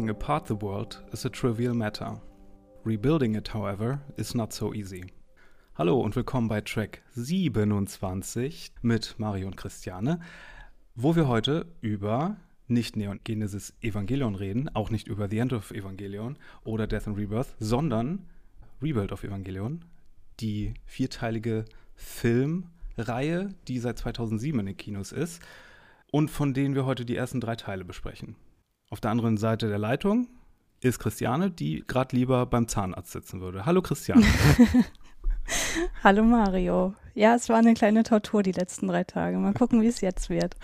Breaking apart the world is a trivial matter. Rebuilding it, however, is not so easy. Hallo und willkommen bei Track 27 mit Mario und Christiane, wo wir heute über nicht Neon Genesis Evangelion reden, auch nicht über The End of Evangelion oder Death and Rebirth, sondern Rebuild of Evangelion, die vierteilige Filmreihe, die seit 2007 in den Kinos ist und von denen wir heute die ersten drei Teile besprechen. Auf der anderen Seite der Leitung ist Christiane, die gerade lieber beim Zahnarzt sitzen würde. Hallo Christiane. Hallo Mario. Ja, es war eine kleine Tortur die letzten drei Tage. Mal gucken, wie es jetzt wird.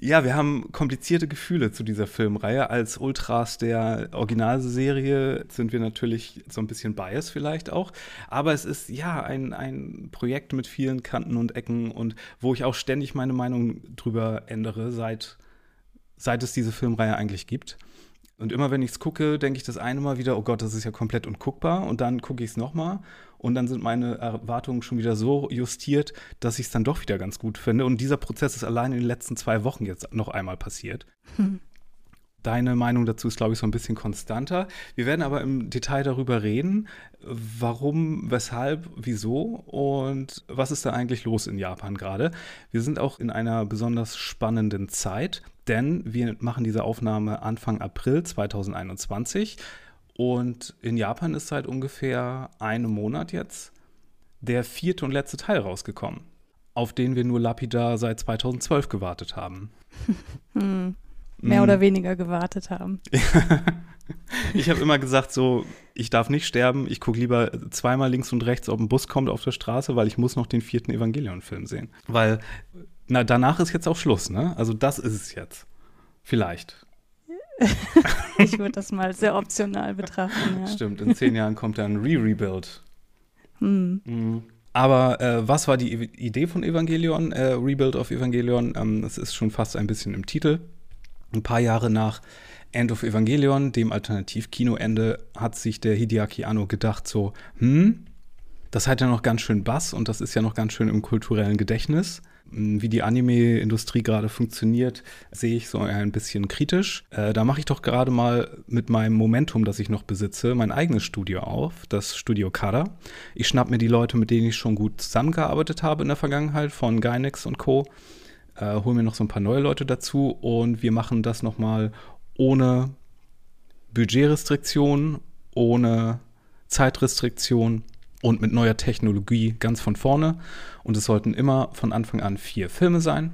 Ja, wir haben komplizierte Gefühle zu dieser Filmreihe. Als Ultras der Originalserie sind wir natürlich so ein bisschen biased vielleicht auch. Aber es ist ja ein, ein Projekt mit vielen Kanten und Ecken und wo ich auch ständig meine Meinung drüber ändere, seit, seit es diese Filmreihe eigentlich gibt. Und immer wenn ich es gucke, denke ich das eine Mal wieder, oh Gott, das ist ja komplett unguckbar. Und dann gucke ich es nochmal und dann sind meine Erwartungen schon wieder so justiert, dass ich es dann doch wieder ganz gut finde. Und dieser Prozess ist allein in den letzten zwei Wochen jetzt noch einmal passiert. Hm. Deine Meinung dazu ist, glaube ich, so ein bisschen konstanter. Wir werden aber im Detail darüber reden, warum, weshalb, wieso und was ist da eigentlich los in Japan gerade. Wir sind auch in einer besonders spannenden Zeit, denn wir machen diese Aufnahme Anfang April 2021. Und in Japan ist seit ungefähr einem Monat jetzt der vierte und letzte Teil rausgekommen, auf den wir nur lapidar seit 2012 gewartet haben. hm. Mehr mm. oder weniger gewartet haben. ich habe immer gesagt, so, ich darf nicht sterben, ich gucke lieber zweimal links und rechts, ob ein Bus kommt auf der Straße, weil ich muss noch den vierten Evangelion-Film sehen. Weil, na, danach ist jetzt auch Schluss, ne? Also das ist es jetzt. Vielleicht. ich würde das mal sehr optional betrachten. Ja. Stimmt, in zehn Jahren kommt dann Re-Rebuild. Hm. Mhm. Aber äh, was war die Idee von Evangelion, äh, Rebuild of Evangelion? Ähm, es ist schon fast ein bisschen im Titel. Ein paar Jahre nach End of Evangelion, dem Alternativ-Kinoende, hat sich der Hideaki Anno gedacht, so, hm, das hat ja noch ganz schön Bass und das ist ja noch ganz schön im kulturellen Gedächtnis. Wie die Anime-Industrie gerade funktioniert, sehe ich so ein bisschen kritisch. Äh, da mache ich doch gerade mal mit meinem Momentum, das ich noch besitze, mein eigenes Studio auf, das Studio Kada. Ich schnapp mir die Leute, mit denen ich schon gut zusammengearbeitet habe in der Vergangenheit, von Gynex und Co. Äh, hol mir noch so ein paar neue Leute dazu und wir machen das nochmal ohne Budgetrestriktion, ohne Zeitrestriktion und mit neuer Technologie ganz von vorne. Und es sollten immer von Anfang an vier Filme sein.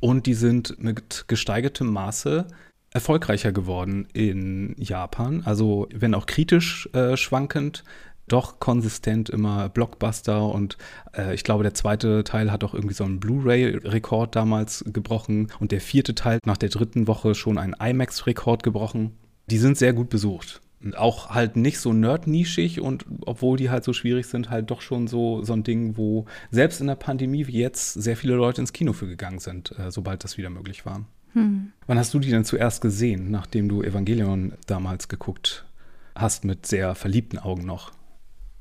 Und die sind mit gesteigertem Maße erfolgreicher geworden in Japan. Also wenn auch kritisch äh, schwankend, doch konsistent immer Blockbuster und äh, ich glaube, der zweite Teil hat auch irgendwie so einen Blu-ray-Rekord damals gebrochen und der vierte Teil nach der dritten Woche schon einen IMAX-Rekord gebrochen. Die sind sehr gut besucht auch halt nicht so nerd-nischig und obwohl die halt so schwierig sind, halt doch schon so, so ein Ding, wo selbst in der Pandemie wie jetzt sehr viele Leute ins Kino für gegangen sind, äh, sobald das wieder möglich war. Hm. Wann hast du die denn zuerst gesehen, nachdem du Evangelion damals geguckt hast, mit sehr verliebten Augen noch?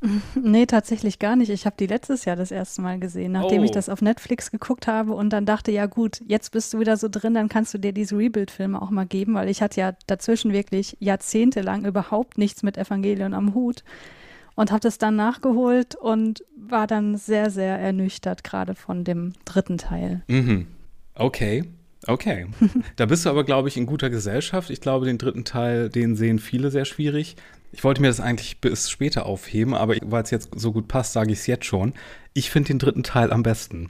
Nee, tatsächlich gar nicht. Ich habe die letztes Jahr das erste Mal gesehen, nachdem oh. ich das auf Netflix geguckt habe und dann dachte, ja gut, jetzt bist du wieder so drin, dann kannst du dir diese Rebuild-Filme auch mal geben, weil ich hatte ja dazwischen wirklich jahrzehntelang überhaupt nichts mit Evangelion am Hut und habe das dann nachgeholt und war dann sehr, sehr ernüchtert, gerade von dem dritten Teil. Mhm. Okay. Okay. da bist du aber, glaube ich, in guter Gesellschaft. Ich glaube, den dritten Teil, den sehen viele sehr schwierig. Ich wollte mir das eigentlich bis später aufheben, aber weil es jetzt so gut passt, sage ich es jetzt schon. Ich finde den dritten Teil am besten.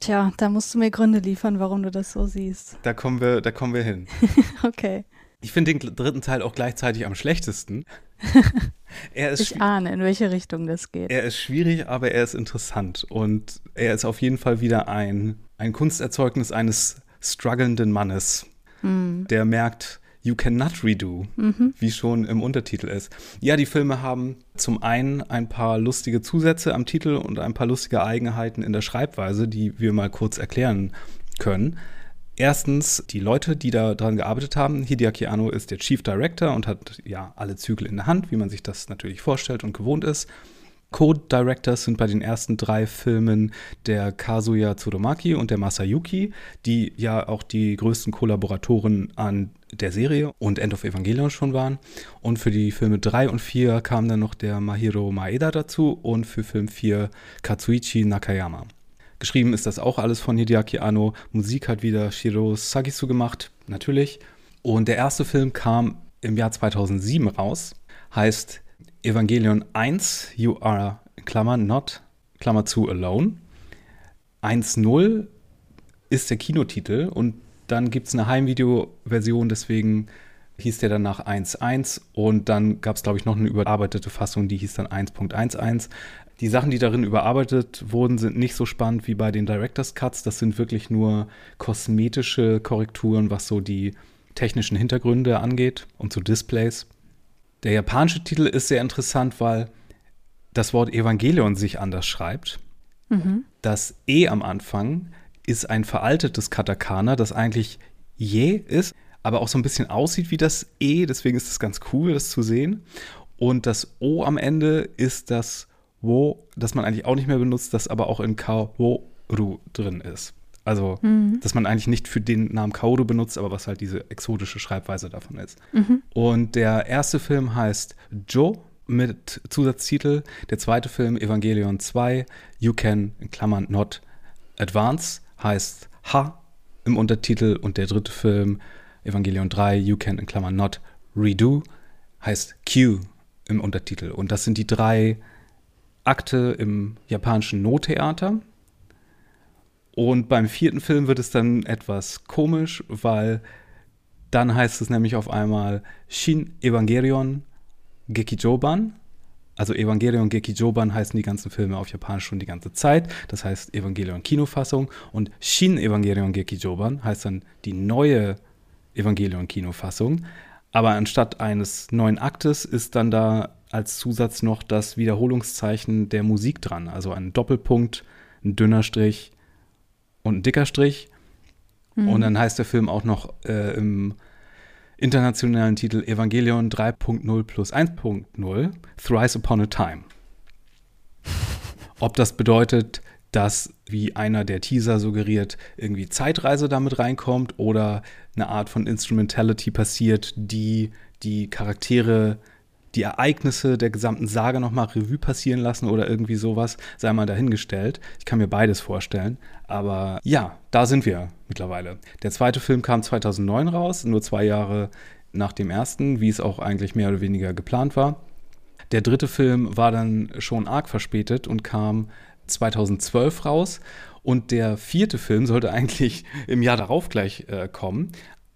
Tja, da musst du mir Gründe liefern, warum du das so siehst. Da kommen wir, da kommen wir hin. okay. Ich finde den dritten Teil auch gleichzeitig am schlechtesten. ich ahne, in welche Richtung das geht. Er ist schwierig, aber er ist interessant. Und er ist auf jeden Fall wieder ein, ein Kunsterzeugnis eines strugglenden Mannes, mm. der merkt, You Cannot Redo, mhm. wie schon im Untertitel ist. Ja, die Filme haben zum einen ein paar lustige Zusätze am Titel und ein paar lustige Eigenheiten in der Schreibweise, die wir mal kurz erklären können. Erstens, die Leute, die da dran gearbeitet haben. Hideaki Anno ist der Chief Director und hat ja alle Zügel in der Hand, wie man sich das natürlich vorstellt und gewohnt ist. Co-Directors sind bei den ersten drei Filmen der Kazuya Tsurumaki und der Masayuki, die ja auch die größten Kollaboratoren an der Serie und End of Evangelion schon waren. Und für die Filme 3 und 4 kam dann noch der Mahiro Maeda dazu und für Film 4 Katsuichi Nakayama. Geschrieben ist das auch alles von Hideaki Anno. Musik hat wieder Shiro Sagisu gemacht, natürlich. Und der erste Film kam im Jahr 2007 raus, heißt Evangelion 1, You Are, Klammer, Not, Klammer zu, Alone. 1.0 ist der Kinotitel und dann gibt es eine Heimvideo-Version, deswegen hieß der dann nach 1.1 und dann gab es, glaube ich, noch eine überarbeitete Fassung, die hieß dann 1.11. Die Sachen, die darin überarbeitet wurden, sind nicht so spannend wie bei den Director's Cuts. Das sind wirklich nur kosmetische Korrekturen, was so die technischen Hintergründe angeht und so Displays. Der japanische Titel ist sehr interessant, weil das Wort Evangelion sich anders schreibt. Mhm. Das E am Anfang ist ein veraltetes Katakana, das eigentlich Je ist, aber auch so ein bisschen aussieht wie das E. Deswegen ist es ganz cool, das zu sehen. Und das O am Ende ist das Wo, das man eigentlich auch nicht mehr benutzt, das aber auch in Kaworu drin ist. Also, mhm. dass man eigentlich nicht für den Namen Kaoru benutzt, aber was halt diese exotische Schreibweise davon ist. Mhm. Und der erste Film heißt Jo mit Zusatztitel. Der zweite Film, Evangelion 2, You Can, in Klammern Not Advance, heißt Ha im Untertitel. Und der dritte Film, Evangelion 3, You Can, in Klammern Not Redo, heißt Q im Untertitel. Und das sind die drei Akte im japanischen Nottheater. Und beim vierten Film wird es dann etwas komisch, weil dann heißt es nämlich auf einmal Shin Evangelion Gekijoban. Also Evangelion Gekijoban heißen die ganzen Filme auf Japanisch schon die ganze Zeit. Das heißt Evangelion Kinofassung. Und Shin Evangelion Gekijoban heißt dann die neue Evangelion Kinofassung. Aber anstatt eines neuen Aktes ist dann da als Zusatz noch das Wiederholungszeichen der Musik dran. Also ein Doppelpunkt, ein dünner Strich, und ein dicker Strich. Mhm. Und dann heißt der Film auch noch äh, im internationalen Titel Evangelion 3.0 plus 1.0 Thrice Upon a Time. Ob das bedeutet, dass, wie einer der Teaser suggeriert, irgendwie Zeitreise damit reinkommt oder eine Art von Instrumentality passiert, die die Charaktere die Ereignisse der gesamten Sage nochmal Revue passieren lassen oder irgendwie sowas, sei mal dahingestellt. Ich kann mir beides vorstellen. Aber ja, da sind wir mittlerweile. Der zweite Film kam 2009 raus, nur zwei Jahre nach dem ersten, wie es auch eigentlich mehr oder weniger geplant war. Der dritte Film war dann schon arg verspätet und kam 2012 raus. Und der vierte Film sollte eigentlich im Jahr darauf gleich äh, kommen.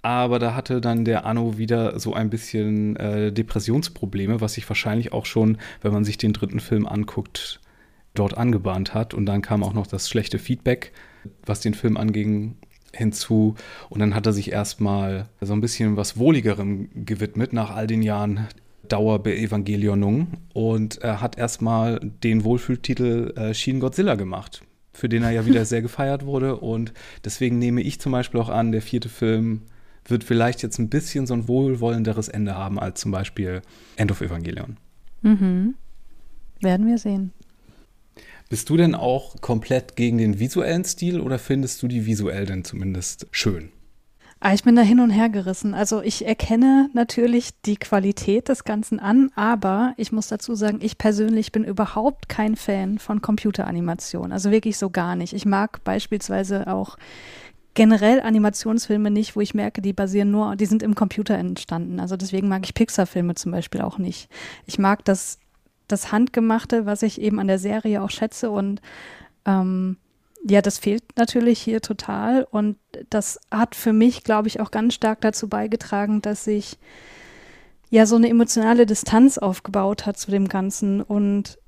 Aber da hatte dann der Anno wieder so ein bisschen äh, Depressionsprobleme, was sich wahrscheinlich auch schon, wenn man sich den dritten Film anguckt, dort angebahnt hat. Und dann kam auch noch das schlechte Feedback, was den Film anging, hinzu. Und dann hat er sich erstmal so ein bisschen was Wohligerem gewidmet nach all den Jahren Dauerbeevangelionung und er hat erstmal den Wohlfühltitel äh, Shin Godzilla gemacht, für den er ja wieder sehr gefeiert wurde. Und deswegen nehme ich zum Beispiel auch an, der vierte Film wird vielleicht jetzt ein bisschen so ein wohlwollenderes Ende haben als zum Beispiel End of Evangelion. Mhm. Werden wir sehen. Bist du denn auch komplett gegen den visuellen Stil oder findest du die visuell denn zumindest schön? Ah, ich bin da hin und her gerissen. Also ich erkenne natürlich die Qualität des Ganzen an, aber ich muss dazu sagen, ich persönlich bin überhaupt kein Fan von Computeranimation. Also wirklich so gar nicht. Ich mag beispielsweise auch generell Animationsfilme nicht, wo ich merke, die basieren nur, die sind im Computer entstanden. Also deswegen mag ich Pixar-Filme zum Beispiel auch nicht. Ich mag das, das Handgemachte, was ich eben an der Serie auch schätze und ähm, ja, das fehlt natürlich hier total und das hat für mich, glaube ich, auch ganz stark dazu beigetragen, dass sich ja so eine emotionale Distanz aufgebaut hat zu dem Ganzen und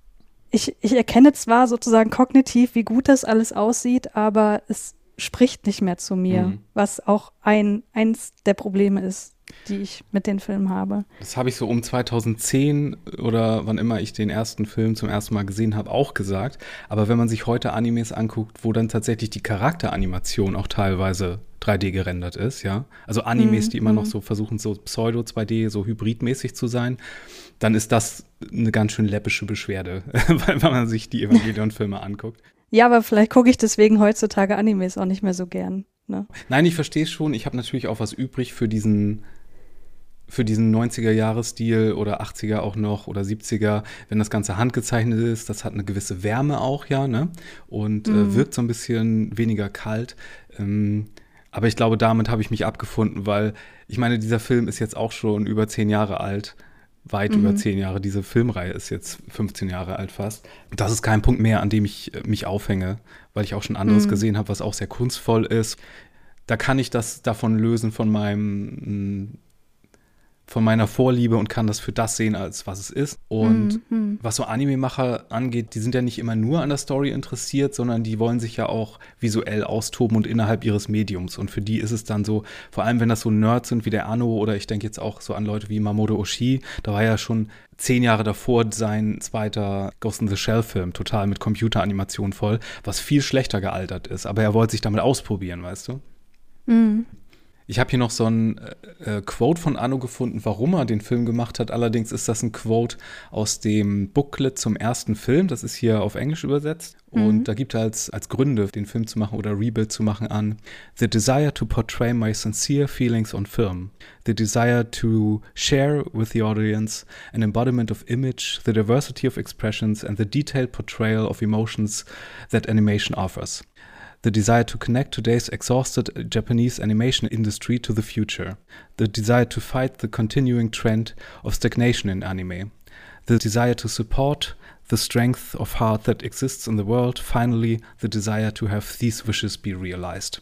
ich, ich erkenne zwar sozusagen kognitiv, wie gut das alles aussieht, aber es spricht nicht mehr zu mir, mhm. was auch ein, eins der Probleme ist, die ich mit den Filmen habe. Das habe ich so um 2010 oder wann immer ich den ersten Film zum ersten Mal gesehen habe, auch gesagt. Aber wenn man sich heute Animes anguckt, wo dann tatsächlich die Charakteranimation auch teilweise 3D gerendert ist, ja, also Animes, mhm. die immer noch mhm. so versuchen, so Pseudo 2D, so hybridmäßig zu sein, dann ist das eine ganz schön läppische Beschwerde, wenn man sich die Evangelion-Filme anguckt. Ja, aber vielleicht gucke ich deswegen heutzutage Animes auch nicht mehr so gern. Ne? Nein, ich verstehe es schon. Ich habe natürlich auch was übrig für diesen für diesen 90er-Jahres-Stil oder 80er auch noch oder 70er, wenn das Ganze handgezeichnet ist, das hat eine gewisse Wärme auch, ja, ne? Und äh, mhm. äh, wirkt so ein bisschen weniger kalt. Ähm, aber ich glaube, damit habe ich mich abgefunden, weil ich meine, dieser Film ist jetzt auch schon über zehn Jahre alt. Weit mhm. über zehn Jahre. Diese Filmreihe ist jetzt 15 Jahre alt fast. Das ist kein Punkt mehr, an dem ich äh, mich aufhänge, weil ich auch schon anderes mhm. gesehen habe, was auch sehr kunstvoll ist. Da kann ich das davon lösen von meinem von meiner Vorliebe und kann das für das sehen, als was es ist. Und mhm. was so Anime-Macher angeht, die sind ja nicht immer nur an der Story interessiert, sondern die wollen sich ja auch visuell austoben und innerhalb ihres Mediums. Und für die ist es dann so, vor allem wenn das so Nerds sind wie der Anno oder ich denke jetzt auch so an Leute wie Mamoto Oshii, da war ja schon zehn Jahre davor sein zweiter Ghost in the Shell-Film, total mit Computeranimation voll, was viel schlechter gealtert ist. Aber er wollte sich damit ausprobieren, weißt du? Mhm. Ich habe hier noch so ein äh, äh, Quote von Anno gefunden, warum er den Film gemacht hat. Allerdings ist das ein Quote aus dem Booklet zum ersten Film. Das ist hier auf Englisch übersetzt. Mhm. Und da gibt er als, als Gründe, den Film zu machen oder Rebuild zu machen, an The desire to portray my sincere feelings on film. The desire to share with the audience an embodiment of image, the diversity of expressions and the detailed portrayal of emotions that animation offers the desire to connect today's exhausted Japanese animation industry to the future, the desire to fight the continuing trend of stagnation in anime, the desire to support the strength of heart that exists in the world, finally the desire to have these wishes be realized.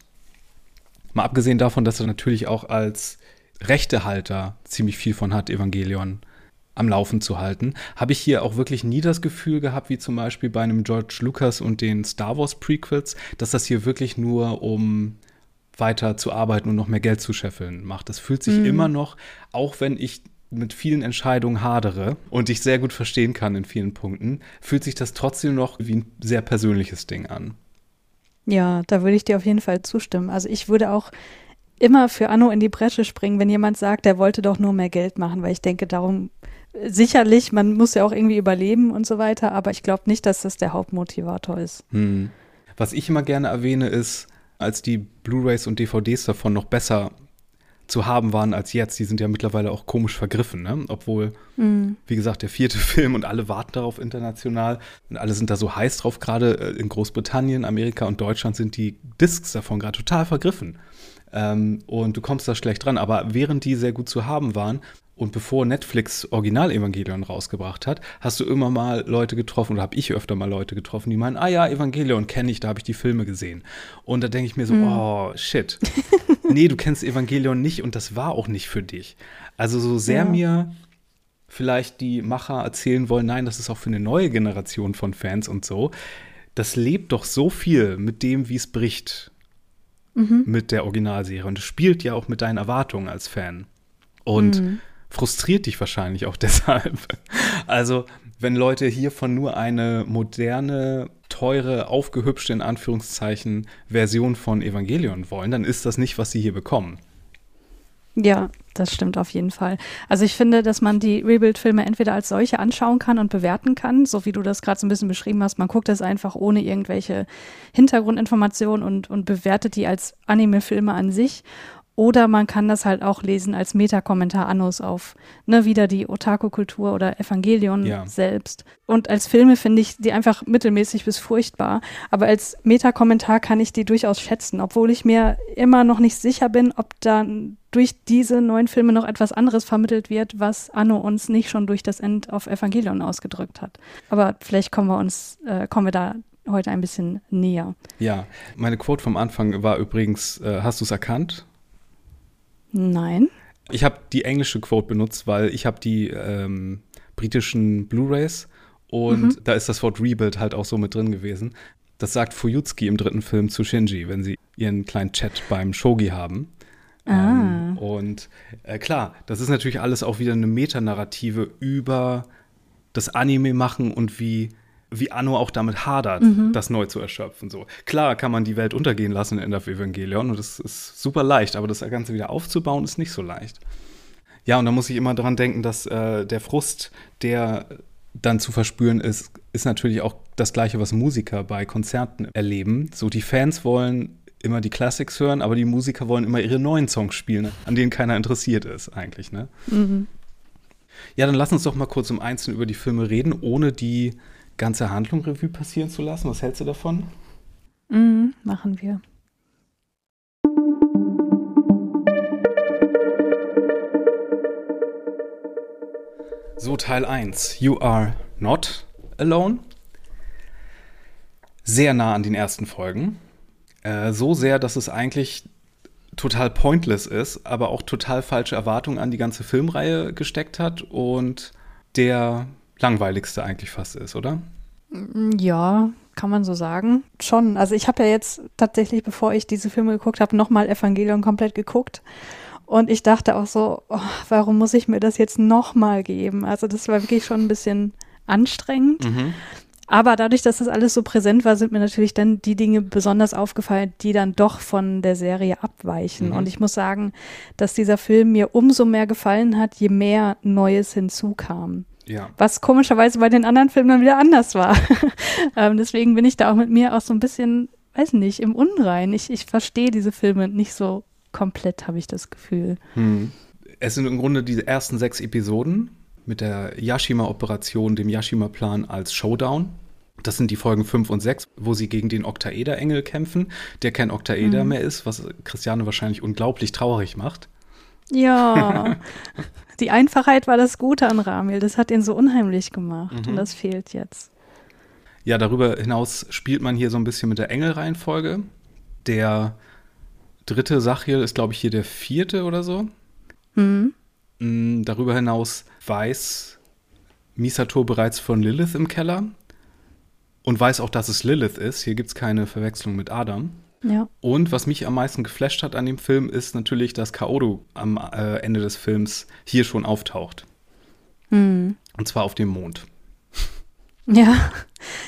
Mal abgesehen davon, dass er natürlich auch als Rechtehalter ziemlich viel von hat, Evangelion am Laufen zu halten, habe ich hier auch wirklich nie das Gefühl gehabt, wie zum Beispiel bei einem George Lucas und den Star Wars Prequels, dass das hier wirklich nur um weiter zu arbeiten und noch mehr Geld zu scheffeln macht. Das fühlt sich mhm. immer noch, auch wenn ich mit vielen Entscheidungen hadere und ich sehr gut verstehen kann in vielen Punkten, fühlt sich das trotzdem noch wie ein sehr persönliches Ding an. Ja, da würde ich dir auf jeden Fall zustimmen. Also ich würde auch immer für Anno in die Bresche springen, wenn jemand sagt, der wollte doch nur mehr Geld machen, weil ich denke, darum sicherlich, man muss ja auch irgendwie überleben und so weiter, aber ich glaube nicht, dass das der Hauptmotivator ist. Hm. Was ich immer gerne erwähne, ist, als die Blu-rays und DVDs davon noch besser zu haben waren als jetzt. Die sind ja mittlerweile auch komisch vergriffen, ne? Obwohl, mm. wie gesagt, der vierte Film und alle warten darauf international und alle sind da so heiß drauf. Gerade äh, in Großbritannien, Amerika und Deutschland sind die Discs davon gerade total vergriffen. Ähm, und du kommst da schlecht dran. Aber während die sehr gut zu haben waren, und bevor Netflix Original-Evangelion rausgebracht hat, hast du immer mal Leute getroffen oder habe ich öfter mal Leute getroffen, die meinen, ah ja, Evangelion kenne ich, da habe ich die Filme gesehen. Und da denke ich mir so, hm. oh shit. nee, du kennst Evangelion nicht und das war auch nicht für dich. Also so sehr ja. mir vielleicht die Macher erzählen wollen, nein, das ist auch für eine neue Generation von Fans und so. Das lebt doch so viel mit dem, wie es bricht mhm. mit der Originalserie. Und es spielt ja auch mit deinen Erwartungen als Fan. Und mhm frustriert dich wahrscheinlich auch deshalb. Also, wenn Leute hiervon nur eine moderne, teure, aufgehübschte in Anführungszeichen Version von Evangelion wollen, dann ist das nicht, was sie hier bekommen. Ja, das stimmt auf jeden Fall. Also ich finde, dass man die Rebuild-Filme entweder als solche anschauen kann und bewerten kann, so wie du das gerade so ein bisschen beschrieben hast. Man guckt es einfach ohne irgendwelche Hintergrundinformationen und, und bewertet die als Anime-Filme an sich. Oder man kann das halt auch lesen als Metakommentar Annus auf ne, wieder die Otaku-Kultur oder Evangelion ja. selbst. Und als Filme finde ich die einfach mittelmäßig bis furchtbar. Aber als Metakommentar kann ich die durchaus schätzen, obwohl ich mir immer noch nicht sicher bin, ob da durch diese neuen Filme noch etwas anderes vermittelt wird, was Anno uns nicht schon durch das End of Evangelion ausgedrückt hat. Aber vielleicht kommen wir uns, äh, kommen wir da heute ein bisschen näher. Ja, meine Quote vom Anfang war übrigens, äh, hast du es erkannt? Nein. Ich habe die englische Quote benutzt, weil ich habe die ähm, britischen Blu-rays und mhm. da ist das Wort Rebuild halt auch so mit drin gewesen. Das sagt Fuyutsuki im dritten Film zu Shinji, wenn sie ihren kleinen Chat beim Shogi haben. Ah. Ähm, und äh, klar, das ist natürlich alles auch wieder eine Metanarrative über das Anime machen und wie wie Anno auch damit hadert, mhm. das neu zu erschöpfen. So. Klar kann man die Welt untergehen lassen in der Evangelion und das ist super leicht, aber das Ganze wieder aufzubauen ist nicht so leicht. Ja, und da muss ich immer dran denken, dass äh, der Frust, der dann zu verspüren ist, ist natürlich auch das Gleiche, was Musiker bei Konzerten erleben. So, die Fans wollen immer die Classics hören, aber die Musiker wollen immer ihre neuen Songs spielen, an denen keiner interessiert ist eigentlich, ne? Mhm. Ja, dann lass uns doch mal kurz im Einzelnen über die Filme reden, ohne die ganze Handlung Revue passieren zu lassen. Was hältst du davon? Mhm, machen wir. So, Teil 1. You are not alone. Sehr nah an den ersten Folgen. Äh, so sehr, dass es eigentlich total pointless ist, aber auch total falsche Erwartungen an die ganze Filmreihe gesteckt hat und der langweiligste eigentlich fast ist, oder? Ja, kann man so sagen. Schon. Also ich habe ja jetzt tatsächlich, bevor ich diese Filme geguckt habe, nochmal Evangelion komplett geguckt. Und ich dachte auch so, oh, warum muss ich mir das jetzt nochmal geben? Also das war wirklich schon ein bisschen anstrengend. Mhm. Aber dadurch, dass das alles so präsent war, sind mir natürlich dann die Dinge besonders aufgefallen, die dann doch von der Serie abweichen. Mhm. Und ich muss sagen, dass dieser Film mir umso mehr gefallen hat, je mehr Neues hinzukam. Ja. Was komischerweise bei den anderen Filmen dann wieder anders war. ähm, deswegen bin ich da auch mit mir auch so ein bisschen, weiß nicht, im Unrein. Ich, ich verstehe diese Filme nicht so komplett, habe ich das Gefühl. Hm. Es sind im Grunde die ersten sechs Episoden mit der Yashima-Operation, dem Yashima-Plan als Showdown. Das sind die Folgen 5 und 6, wo sie gegen den Oktaeder-Engel kämpfen, der kein Oktaeder mhm. mehr ist, was Christiane wahrscheinlich unglaublich traurig macht. Ja, die Einfachheit war das Gute an Ramil. Das hat ihn so unheimlich gemacht mhm. und das fehlt jetzt. Ja, darüber hinaus spielt man hier so ein bisschen mit der Engelreihenfolge. Der dritte Sachiel ist, glaube ich, hier der vierte oder so. Mhm. Mm, darüber hinaus weiß Misato bereits von Lilith im Keller und weiß auch, dass es Lilith ist. Hier gibt es keine Verwechslung mit Adam. Ja. Und was mich am meisten geflasht hat an dem Film, ist natürlich, dass Kaoru am äh, Ende des Films hier schon auftaucht. Mhm. Und zwar auf dem Mond. Ja,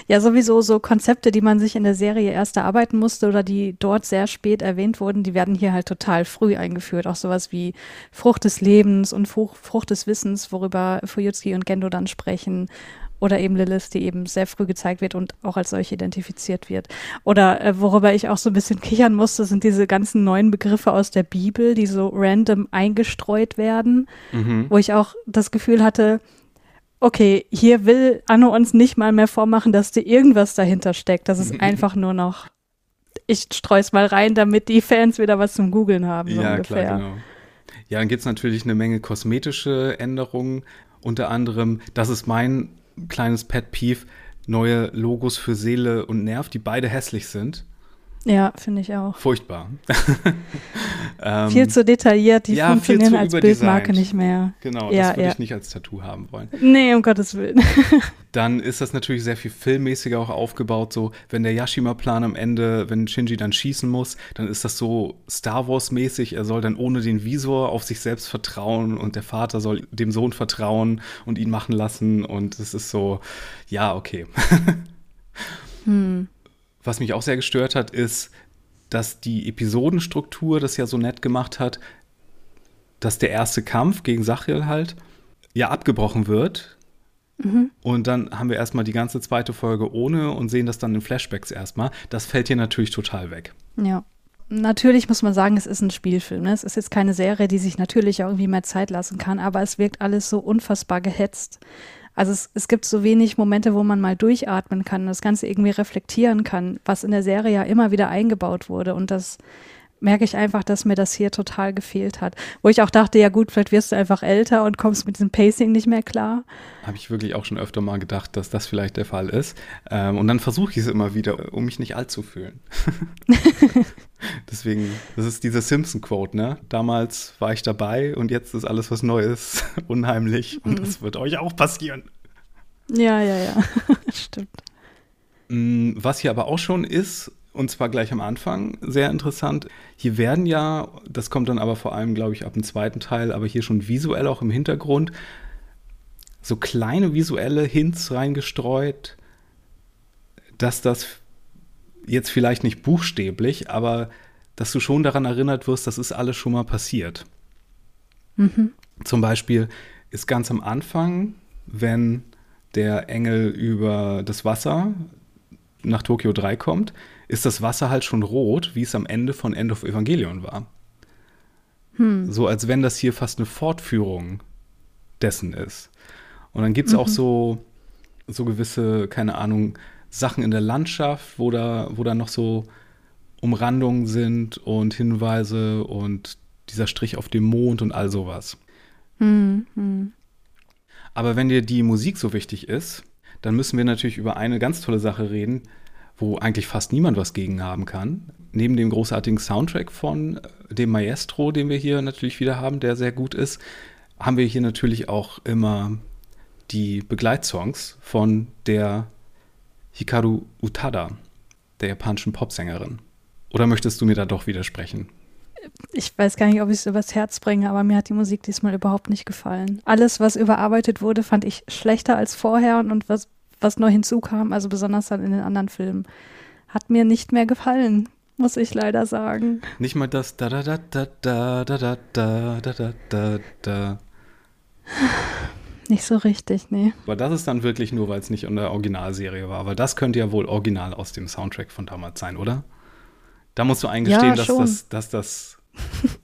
ja, sowieso so Konzepte, die man sich in der Serie erst erarbeiten musste oder die dort sehr spät erwähnt wurden, die werden hier halt total früh eingeführt. Auch sowas wie Frucht des Lebens und Frucht des Wissens, worüber Fuyutsuki und Gendo dann sprechen. Oder eben Lilith, die eben sehr früh gezeigt wird und auch als solche identifiziert wird. Oder äh, worüber ich auch so ein bisschen kichern musste, sind diese ganzen neuen Begriffe aus der Bibel, die so random eingestreut werden, mhm. wo ich auch das Gefühl hatte, okay, hier will Anno uns nicht mal mehr vormachen, dass da irgendwas dahinter steckt. Das ist einfach nur noch, ich streus mal rein, damit die Fans wieder was zum Googeln haben. So ja, ungefähr. klar, genau. Ja, dann gibt es natürlich eine Menge kosmetische Änderungen. Unter anderem, das ist mein kleines Pet Peeve, neue Logos für Seele und Nerv, die beide hässlich sind. Ja, finde ich auch. Furchtbar. ähm, viel zu detailliert, die ja, funktionieren als Bildmarke nicht mehr. Genau, ja, das würde ja. ich nicht als Tattoo haben wollen. Nee, um Gottes Willen. dann ist das natürlich sehr viel filmmäßiger auch aufgebaut. So, wenn der Yashima-Plan am Ende, wenn Shinji dann schießen muss, dann ist das so Star Wars-mäßig. Er soll dann ohne den Visor auf sich selbst vertrauen und der Vater soll dem Sohn vertrauen und ihn machen lassen. Und es ist so, ja, okay. hm. Was mich auch sehr gestört hat, ist, dass die Episodenstruktur das ja so nett gemacht hat, dass der erste Kampf gegen Sachiel halt ja abgebrochen wird. Mhm. Und dann haben wir erstmal die ganze zweite Folge ohne und sehen das dann in Flashbacks erstmal. Das fällt hier natürlich total weg. Ja. Natürlich muss man sagen, es ist ein Spielfilm. Ne? Es ist jetzt keine Serie, die sich natürlich irgendwie mehr Zeit lassen kann, aber es wirkt alles so unfassbar gehetzt. Also es, es gibt so wenig Momente, wo man mal durchatmen kann, das Ganze irgendwie reflektieren kann, was in der Serie ja immer wieder eingebaut wurde. Und das merke ich einfach, dass mir das hier total gefehlt hat. Wo ich auch dachte, ja gut, vielleicht wirst du einfach älter und kommst mit diesem Pacing nicht mehr klar. Habe ich wirklich auch schon öfter mal gedacht, dass das vielleicht der Fall ist. Ähm, und dann versuche ich es immer wieder, um mich nicht alt zu fühlen. Deswegen, das ist diese Simpson-Quote, ne? Damals war ich dabei und jetzt ist alles was Neues, unheimlich und mhm. das wird euch auch passieren. Ja, ja, ja, stimmt. Mm, was hier aber auch schon ist, und zwar gleich am Anfang, sehr interessant. Hier werden ja, das kommt dann aber vor allem, glaube ich, ab dem zweiten Teil, aber hier schon visuell auch im Hintergrund, so kleine visuelle Hints reingestreut, dass das jetzt vielleicht nicht buchstäblich, aber dass du schon daran erinnert wirst, das ist alles schon mal passiert. Mhm. Zum Beispiel ist ganz am Anfang, wenn der Engel über das Wasser nach Tokio 3 kommt, ist das Wasser halt schon rot, wie es am Ende von End of Evangelion war. Hm. So als wenn das hier fast eine Fortführung dessen ist. Und dann gibt es mhm. auch so, so gewisse, keine Ahnung, Sachen in der Landschaft, wo da, wo da noch so Umrandungen sind und Hinweise und dieser Strich auf dem Mond und all sowas. Mhm. Aber wenn dir die Musik so wichtig ist, dann müssen wir natürlich über eine ganz tolle Sache reden, wo eigentlich fast niemand was gegen haben kann. Neben dem großartigen Soundtrack von äh, dem Maestro, den wir hier natürlich wieder haben, der sehr gut ist, haben wir hier natürlich auch immer die Begleitsongs von der Hikaru Utada, der japanischen Popsängerin. Oder möchtest du mir da doch widersprechen? Ich weiß gar nicht, ob ich es übers Herz bringe, aber mir hat die Musik diesmal überhaupt nicht gefallen. Alles, was überarbeitet wurde, fand ich schlechter als vorher und was, was neu hinzukam, also besonders dann in den anderen Filmen, hat mir nicht mehr gefallen, muss ich leider sagen. Nicht mal das da da da da da da da da da da da. Nicht so richtig, nee. Aber das ist dann wirklich nur, weil es nicht in der Originalserie war. Aber das könnte ja wohl original aus dem Soundtrack von damals sein, oder? Da musst du eingestehen, ja, dass, das, dass das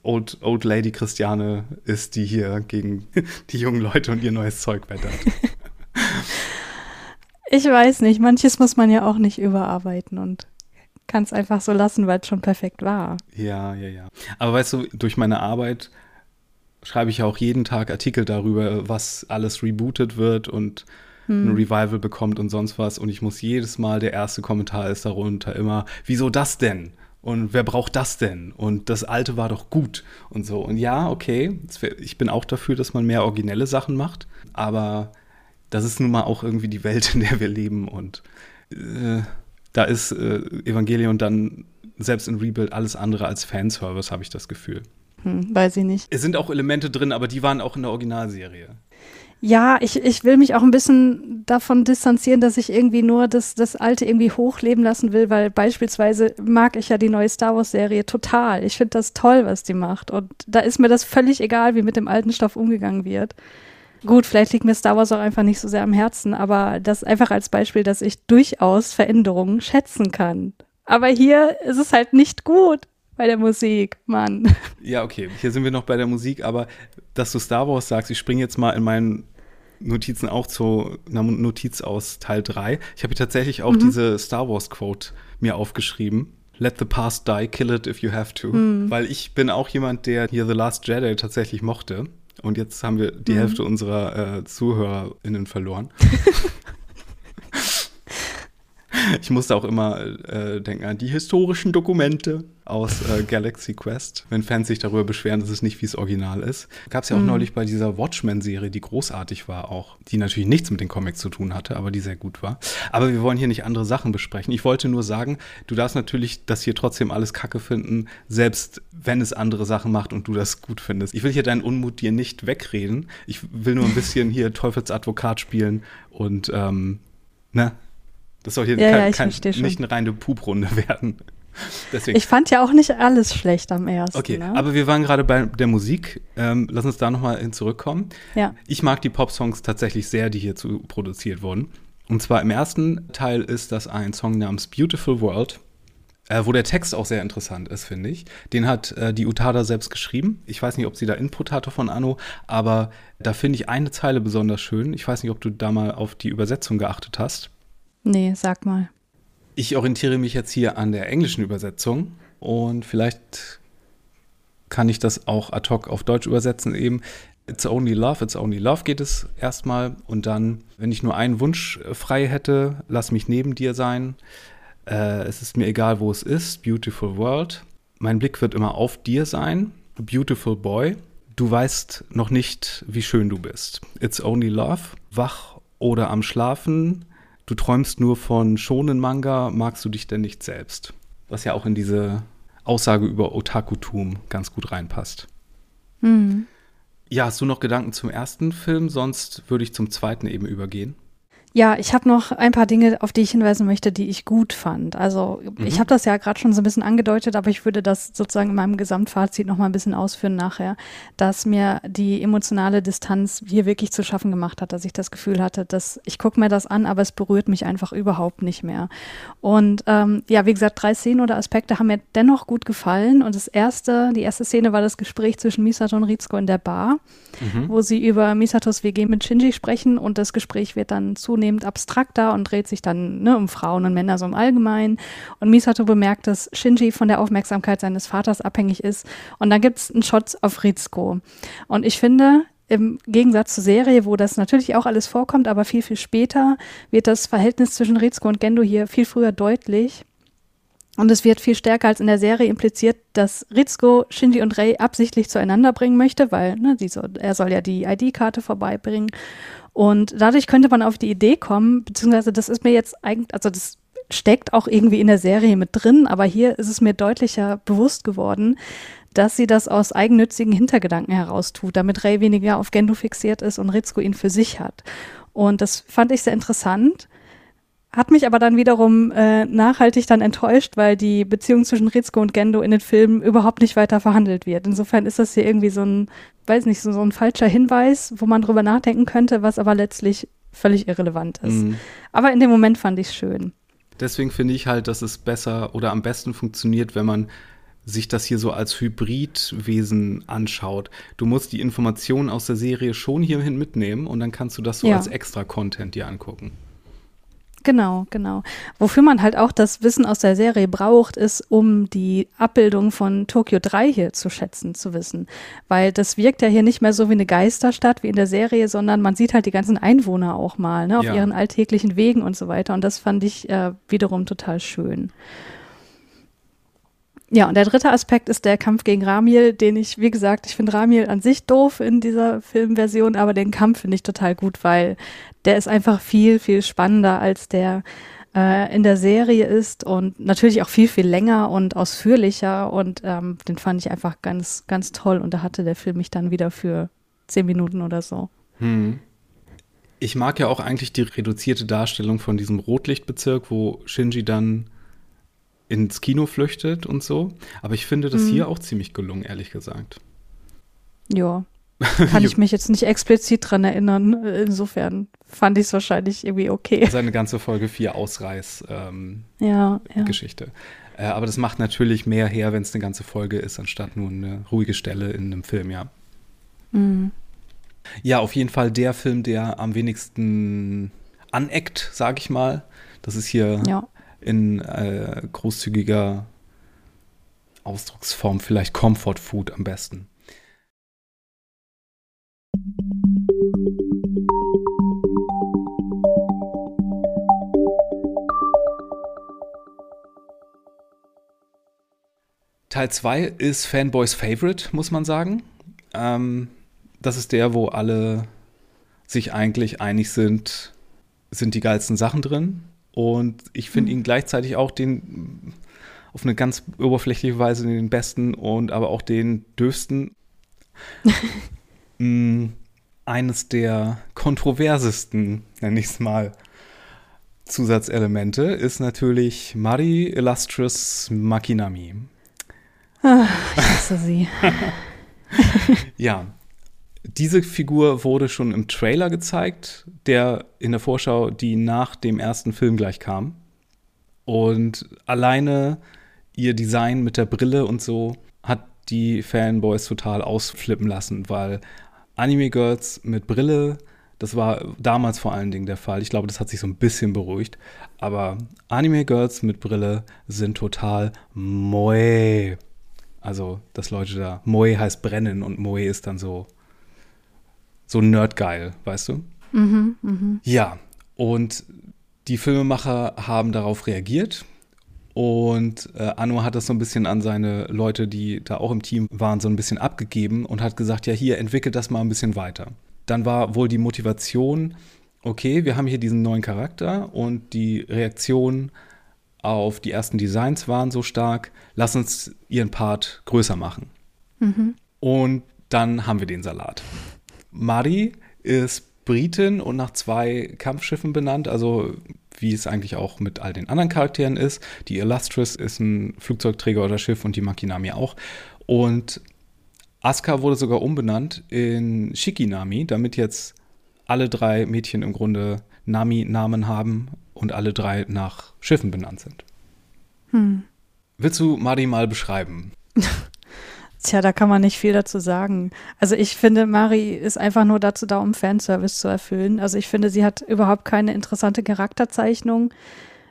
Old, Old Lady Christiane ist, die hier gegen die jungen Leute und ihr neues Zeug wettert. Ich weiß nicht, manches muss man ja auch nicht überarbeiten und kann es einfach so lassen, weil es schon perfekt war. Ja, ja, ja. Aber weißt du, durch meine Arbeit schreibe ich ja auch jeden Tag Artikel darüber, was alles rebootet wird und hm. ein Revival bekommt und sonst was. Und ich muss jedes Mal, der erste Kommentar ist darunter immer, wieso das denn? Und wer braucht das denn? Und das alte war doch gut und so. Und ja, okay, ich bin auch dafür, dass man mehr originelle Sachen macht, aber das ist nun mal auch irgendwie die Welt, in der wir leben. Und äh, da ist äh, Evangelion dann selbst in Rebuild alles andere als Fanservice, habe ich das Gefühl. Hm, weiß ich nicht. Es sind auch Elemente drin, aber die waren auch in der Originalserie. Ja, ich, ich will mich auch ein bisschen davon distanzieren, dass ich irgendwie nur das, das Alte irgendwie hochleben lassen will, weil beispielsweise mag ich ja die neue Star Wars-Serie total. Ich finde das toll, was die macht. Und da ist mir das völlig egal, wie mit dem alten Stoff umgegangen wird. Gut, vielleicht liegt mir Star Wars auch einfach nicht so sehr am Herzen, aber das einfach als Beispiel, dass ich durchaus Veränderungen schätzen kann. Aber hier ist es halt nicht gut bei der Musik, Mann. Ja, okay, hier sind wir noch bei der Musik, aber dass du Star Wars sagst, ich springe jetzt mal in meinen Notizen auch zu einer Notiz aus Teil 3. Ich habe tatsächlich auch mhm. diese Star Wars Quote mir aufgeschrieben. Let the past die, kill it if you have to. Mhm. Weil ich bin auch jemand, der hier The Last Jedi tatsächlich mochte. Und jetzt haben wir die mhm. Hälfte unserer äh, ZuhörerInnen verloren. ich musste auch immer äh, denken an die historischen Dokumente aus äh, Galaxy Quest, wenn Fans sich darüber beschweren, dass es nicht wie es Original ist. Gab es ja auch mhm. neulich bei dieser Watchmen-Serie, die großartig war auch, die natürlich nichts mit den Comics zu tun hatte, aber die sehr gut war. Aber wir wollen hier nicht andere Sachen besprechen. Ich wollte nur sagen, du darfst natürlich das hier trotzdem alles kacke finden, selbst wenn es andere Sachen macht und du das gut findest. Ich will hier deinen Unmut dir nicht wegreden. Ich will nur ein bisschen hier Teufelsadvokat spielen und ähm, ne, das soll hier ja, kein, ja, kein, nicht eine reine Puprunde werden. Deswegen. Ich fand ja auch nicht alles schlecht am ersten. Okay, ne? aber wir waren gerade bei der Musik. Ähm, lass uns da nochmal hin zurückkommen. Ja. Ich mag die Pop-Songs tatsächlich sehr, die hierzu produziert wurden. Und zwar im ersten Teil ist das ein Song namens Beautiful World, äh, wo der Text auch sehr interessant ist, finde ich. Den hat äh, die Utada selbst geschrieben. Ich weiß nicht, ob sie da Input hatte von Anno, aber da finde ich eine Zeile besonders schön. Ich weiß nicht, ob du da mal auf die Übersetzung geachtet hast. Nee, sag mal. Ich orientiere mich jetzt hier an der englischen Übersetzung und vielleicht kann ich das auch ad hoc auf Deutsch übersetzen eben. It's only love, it's only love geht es erstmal und dann, wenn ich nur einen Wunsch frei hätte, lass mich neben dir sein. Äh, es ist mir egal, wo es ist. Beautiful world. Mein Blick wird immer auf dir sein. Beautiful boy. Du weißt noch nicht, wie schön du bist. It's only love. Wach oder am Schlafen du träumst nur von schonen Manga, magst du dich denn nicht selbst? Was ja auch in diese Aussage über Otakutum ganz gut reinpasst. Mhm. Ja, hast du noch Gedanken zum ersten Film? Sonst würde ich zum zweiten eben übergehen. Ja, ich habe noch ein paar Dinge, auf die ich hinweisen möchte, die ich gut fand. Also mhm. ich habe das ja gerade schon so ein bisschen angedeutet, aber ich würde das sozusagen in meinem Gesamtfazit noch mal ein bisschen ausführen nachher, dass mir die emotionale Distanz hier wirklich zu schaffen gemacht hat, dass ich das Gefühl hatte, dass ich gucke mir das an, aber es berührt mich einfach überhaupt nicht mehr. Und ähm, ja, wie gesagt, drei Szenen oder Aspekte haben mir dennoch gut gefallen. Und das erste, die erste Szene war das Gespräch zwischen Misato und Rizko in der Bar, mhm. wo sie über Misatos WG mit Shinji sprechen und das Gespräch wird dann zunehmend zunehmend abstrakter und dreht sich dann ne, um Frauen und Männer so im Allgemeinen. Und Misato bemerkt, dass Shinji von der Aufmerksamkeit seines Vaters abhängig ist. Und dann gibt es einen Shot auf Rizko. Und ich finde, im Gegensatz zur Serie, wo das natürlich auch alles vorkommt, aber viel, viel später wird das Verhältnis zwischen Rizko und Gendo hier viel früher deutlich. Und es wird viel stärker als in der Serie impliziert, dass Rizko Shinji und Rei absichtlich zueinander bringen möchte, weil ne, soll, er soll ja die ID-Karte vorbeibringen. Und dadurch könnte man auf die Idee kommen, beziehungsweise das ist mir jetzt eigentlich, also das steckt auch irgendwie in der Serie mit drin, aber hier ist es mir deutlicher bewusst geworden, dass sie das aus eigennützigen Hintergedanken heraus tut, damit Rey weniger auf Gendo fixiert ist und Rizko ihn für sich hat. Und das fand ich sehr interessant. Hat mich aber dann wiederum äh, nachhaltig dann enttäuscht, weil die Beziehung zwischen Rizko und Gendo in den Filmen überhaupt nicht weiter verhandelt wird. Insofern ist das hier irgendwie so ein, weiß nicht, so, so ein falscher Hinweis, wo man drüber nachdenken könnte, was aber letztlich völlig irrelevant ist. Mhm. Aber in dem Moment fand ich es schön. Deswegen finde ich halt, dass es besser oder am besten funktioniert, wenn man sich das hier so als Hybridwesen anschaut. Du musst die Informationen aus der Serie schon hierhin mitnehmen und dann kannst du das so ja. als extra Content dir angucken. Genau, genau. Wofür man halt auch das Wissen aus der Serie braucht, ist, um die Abbildung von Tokio 3 hier zu schätzen, zu wissen. Weil das wirkt ja hier nicht mehr so wie eine Geisterstadt wie in der Serie, sondern man sieht halt die ganzen Einwohner auch mal, ne, auf ja. ihren alltäglichen Wegen und so weiter. Und das fand ich äh, wiederum total schön. Ja, und der dritte Aspekt ist der Kampf gegen Ramiel, den ich, wie gesagt, ich finde Ramiel an sich doof in dieser Filmversion, aber den Kampf finde ich total gut, weil der ist einfach viel, viel spannender als der äh, in der Serie ist und natürlich auch viel, viel länger und ausführlicher und ähm, den fand ich einfach ganz, ganz toll und da hatte der Film mich dann wieder für zehn Minuten oder so. Hm. Ich mag ja auch eigentlich die reduzierte Darstellung von diesem Rotlichtbezirk, wo Shinji dann ins Kino flüchtet und so. Aber ich finde das mhm. hier auch ziemlich gelungen, ehrlich gesagt. Ja. Kann ich mich jetzt nicht explizit dran erinnern. Insofern fand ich es wahrscheinlich irgendwie okay. Seine ganze Folge 4 Ausreiß ähm, ja, ja. Äh, aber das macht natürlich mehr her, wenn es eine ganze Folge ist, anstatt nur eine ruhige Stelle in einem Film, ja. Mhm. Ja, auf jeden Fall der Film, der am wenigsten aneckt, sag ich mal. Das ist hier ja in äh, großzügiger Ausdrucksform vielleicht Comfort Food am besten. Teil 2 ist Fanboys Favorite, muss man sagen. Ähm, das ist der, wo alle sich eigentlich einig sind, sind die geilsten Sachen drin. Und ich finde mhm. ihn gleichzeitig auch den auf eine ganz oberflächliche Weise den besten und aber auch den dürfsten. mm, eines der kontroversesten, nenne ich es mal, Zusatzelemente ist natürlich Mari Illustrious Makinami. Ach, ich hasse sie. ja, diese Figur wurde schon im Trailer gezeigt, der in der Vorschau, die nach dem ersten Film gleich kam. Und alleine ihr Design mit der Brille und so hat die Fanboys total ausflippen lassen, weil Anime Girls mit Brille, das war damals vor allen Dingen der Fall. Ich glaube, das hat sich so ein bisschen beruhigt. Aber Anime Girls mit Brille sind total moe. Also, dass Leute da, moe heißt brennen und moe ist dann so so nerdgeil, weißt du? Mhm, mh. Ja, und die Filmemacher haben darauf reagiert. Und äh, Anno hat das so ein bisschen an seine Leute, die da auch im Team waren, so ein bisschen abgegeben und hat gesagt, ja, hier, entwickelt das mal ein bisschen weiter. Dann war wohl die Motivation, okay, wir haben hier diesen neuen Charakter und die Reaktion auf die ersten Designs waren so stark, lass uns ihren Part größer machen. Mhm. Und dann haben wir den Salat. Mari ist Britin und nach zwei Kampfschiffen benannt, also wie es eigentlich auch mit all den anderen Charakteren ist. Die Illustrious ist ein Flugzeugträger oder Schiff und die Makinami auch. Und Asuka wurde sogar umbenannt in Shikinami, damit jetzt alle drei Mädchen im Grunde Nami-Namen haben und alle drei nach Schiffen benannt sind. Hm. Willst du Mari mal beschreiben? Tja, da kann man nicht viel dazu sagen. Also ich finde, Mari ist einfach nur dazu da, um Fanservice zu erfüllen. Also ich finde, sie hat überhaupt keine interessante Charakterzeichnung.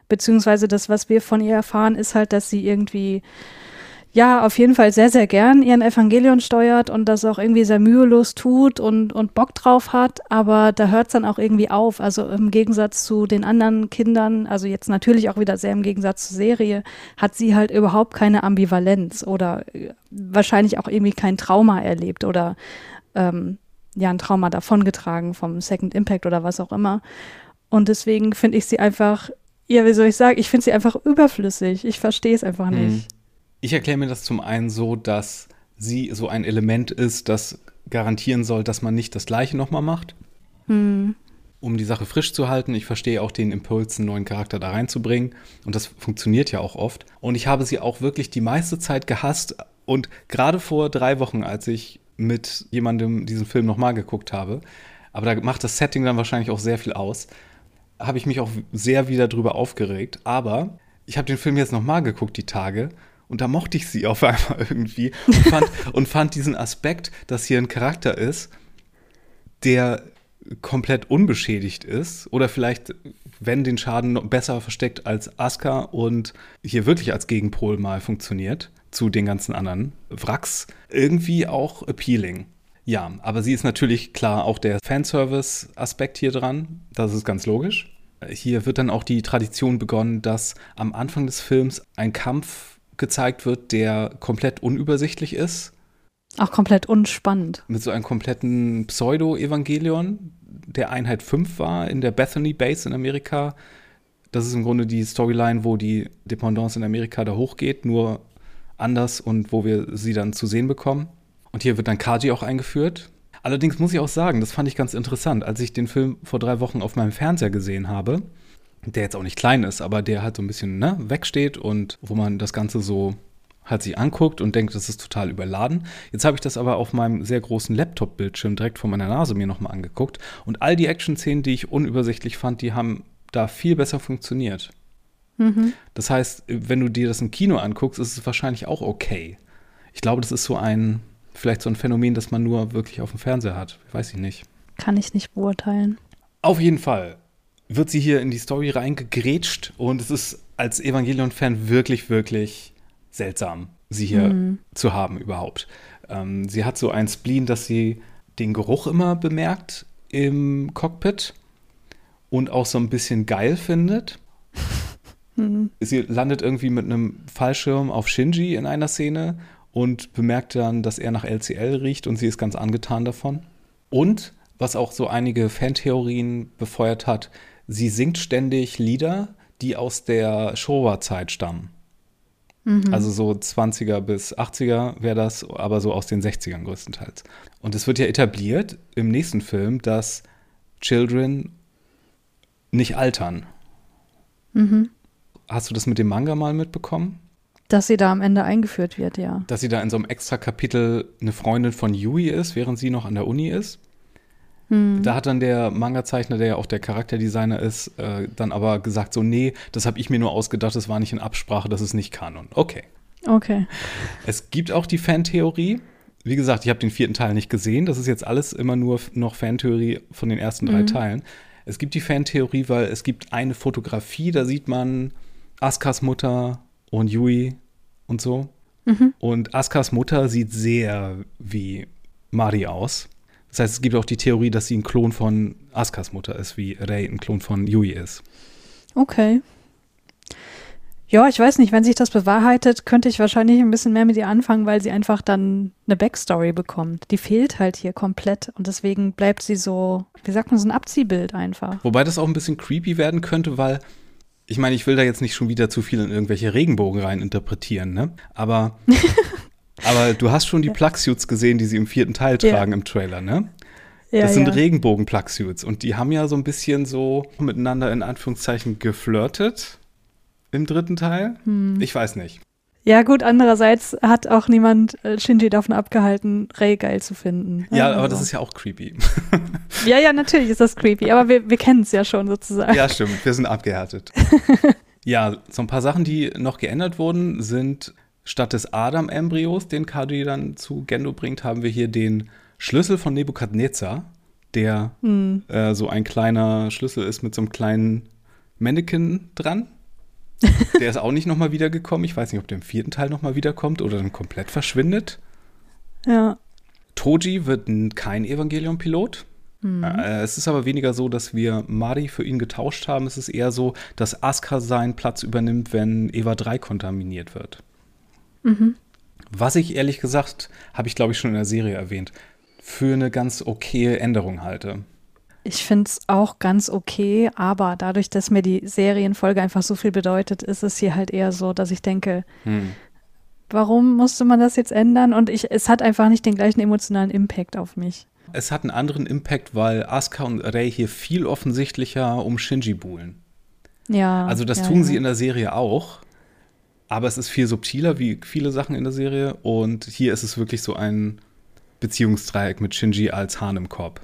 Beziehungsweise das, was wir von ihr erfahren, ist halt, dass sie irgendwie ja, auf jeden Fall sehr, sehr gern ihren Evangelion steuert und das auch irgendwie sehr mühelos tut und, und Bock drauf hat, aber da hört es dann auch irgendwie auf. Also im Gegensatz zu den anderen Kindern, also jetzt natürlich auch wieder sehr im Gegensatz zur Serie, hat sie halt überhaupt keine Ambivalenz oder äh, wahrscheinlich auch irgendwie kein Trauma erlebt oder ähm, ja, ein Trauma davongetragen vom Second Impact oder was auch immer. Und deswegen finde ich sie einfach, ja, wie soll ich sagen, ich finde sie einfach überflüssig. Ich verstehe es einfach hm. nicht. Ich erkläre mir das zum einen so, dass sie so ein Element ist, das garantieren soll, dass man nicht das Gleiche nochmal macht. Mhm. Um die Sache frisch zu halten. Ich verstehe auch den Impuls, einen neuen Charakter da reinzubringen. Und das funktioniert ja auch oft. Und ich habe sie auch wirklich die meiste Zeit gehasst. Und gerade vor drei Wochen, als ich mit jemandem diesen Film nochmal geguckt habe, aber da macht das Setting dann wahrscheinlich auch sehr viel aus, habe ich mich auch sehr wieder drüber aufgeregt. Aber ich habe den Film jetzt nochmal geguckt, die Tage. Und da mochte ich sie auf einmal irgendwie und fand, und fand diesen Aspekt, dass hier ein Charakter ist, der komplett unbeschädigt ist oder vielleicht, wenn den Schaden noch besser versteckt als Asuka und hier wirklich als Gegenpol mal funktioniert zu den ganzen anderen Wracks, irgendwie auch appealing. Ja, aber sie ist natürlich klar auch der Fanservice-Aspekt hier dran. Das ist ganz logisch. Hier wird dann auch die Tradition begonnen, dass am Anfang des Films ein Kampf gezeigt wird, der komplett unübersichtlich ist. Auch komplett unspannend. Mit so einem kompletten Pseudo-Evangelion, der Einheit 5 war in der Bethany Base in Amerika. Das ist im Grunde die Storyline, wo die Dependance in Amerika da hochgeht, nur anders und wo wir sie dann zu sehen bekommen. Und hier wird dann Kaji auch eingeführt. Allerdings muss ich auch sagen, das fand ich ganz interessant, als ich den Film vor drei Wochen auf meinem Fernseher gesehen habe der jetzt auch nicht klein ist, aber der halt so ein bisschen ne, wegsteht und wo man das Ganze so halt sich anguckt und denkt, das ist total überladen. Jetzt habe ich das aber auf meinem sehr großen Laptop-Bildschirm direkt vor meiner Nase mir nochmal angeguckt und all die Action-Szenen, die ich unübersichtlich fand, die haben da viel besser funktioniert. Mhm. Das heißt, wenn du dir das im Kino anguckst, ist es wahrscheinlich auch okay. Ich glaube, das ist so ein, vielleicht so ein Phänomen, das man nur wirklich auf dem Fernseher hat. Weiß ich nicht. Kann ich nicht beurteilen. Auf jeden Fall wird sie hier in die Story reingegrätscht und es ist als Evangelion-Fan wirklich, wirklich seltsam, sie hier mhm. zu haben überhaupt. Ähm, sie hat so ein Spleen, dass sie den Geruch immer bemerkt im Cockpit und auch so ein bisschen geil findet. Mhm. Sie landet irgendwie mit einem Fallschirm auf Shinji in einer Szene und bemerkt dann, dass er nach LCL riecht und sie ist ganz angetan davon. Und was auch so einige Fantheorien befeuert hat, sie singt ständig Lieder, die aus der Showa-Zeit stammen. Mhm. Also so 20er bis 80er wäre das, aber so aus den 60ern größtenteils. Und es wird ja etabliert im nächsten Film, dass Children nicht altern. Mhm. Hast du das mit dem Manga mal mitbekommen? Dass sie da am Ende eingeführt wird, ja. Dass sie da in so einem extra Kapitel eine Freundin von Yui ist, während sie noch an der Uni ist. Hm. Da hat dann der Manga-Zeichner, der ja auch der Charakterdesigner ist, äh, dann aber gesagt: So, nee, das habe ich mir nur ausgedacht, das war nicht in Absprache, das ist nicht Kanon. Okay. Okay. Es gibt auch die Fantheorie. Wie gesagt, ich habe den vierten Teil nicht gesehen. Das ist jetzt alles immer nur noch Fantheorie von den ersten drei mhm. Teilen. Es gibt die Fantheorie, weil es gibt eine Fotografie, da sieht man Askas Mutter und Yui und so. Mhm. Und Askas Mutter sieht sehr wie Mari aus. Das heißt, es gibt auch die Theorie, dass sie ein Klon von Askas Mutter ist, wie Rey ein Klon von Yui ist. Okay. Ja, ich weiß nicht, wenn sich das bewahrheitet, könnte ich wahrscheinlich ein bisschen mehr mit ihr anfangen, weil sie einfach dann eine Backstory bekommt. Die fehlt halt hier komplett und deswegen bleibt sie so, wie sagt man, so ein Abziehbild einfach. Wobei das auch ein bisschen creepy werden könnte, weil ich meine, ich will da jetzt nicht schon wieder zu viel in irgendwelche Regenbogen rein interpretieren, ne? Aber Aber du hast schon die Plugsuits gesehen, die sie im vierten Teil tragen ja. im Trailer, ne? Ja, das sind ja. Regenbogen-Plugsuits und die haben ja so ein bisschen so miteinander in Anführungszeichen geflirtet im dritten Teil. Hm. Ich weiß nicht. Ja, gut, andererseits hat auch niemand äh, Shinji davon abgehalten, Rei geil zu finden. Ja, also. aber das ist ja auch creepy. ja, ja, natürlich ist das creepy, aber wir, wir kennen es ja schon sozusagen. Ja, stimmt, wir sind abgehärtet. ja, so ein paar Sachen, die noch geändert wurden, sind statt des Adam-Embryos, den Kadi dann zu Gendo bringt, haben wir hier den Schlüssel von Nebukadnezar, der hm. äh, so ein kleiner Schlüssel ist mit so einem kleinen Mannequin dran. Der ist auch nicht nochmal wiedergekommen. Ich weiß nicht, ob der im vierten Teil nochmal wiederkommt oder dann komplett verschwindet. Ja. Toji wird kein Evangelion-Pilot. Mhm. Es ist aber weniger so, dass wir Mari für ihn getauscht haben. Es ist eher so, dass Asuka seinen Platz übernimmt, wenn Eva 3 kontaminiert wird. Mhm. Was ich ehrlich gesagt, habe ich glaube ich schon in der Serie erwähnt, für eine ganz okaye Änderung halte. Ich finde es auch ganz okay, aber dadurch, dass mir die Serienfolge einfach so viel bedeutet, ist es hier halt eher so, dass ich denke, hm. warum musste man das jetzt ändern? Und ich, es hat einfach nicht den gleichen emotionalen Impact auf mich. Es hat einen anderen Impact, weil Asuka und Rei hier viel offensichtlicher um Shinji buhlen. Ja. Also das ja, tun ja. sie in der Serie auch, aber es ist viel subtiler wie viele Sachen in der Serie und hier ist es wirklich so ein Beziehungsdreieck mit Shinji als Hahn im Korb.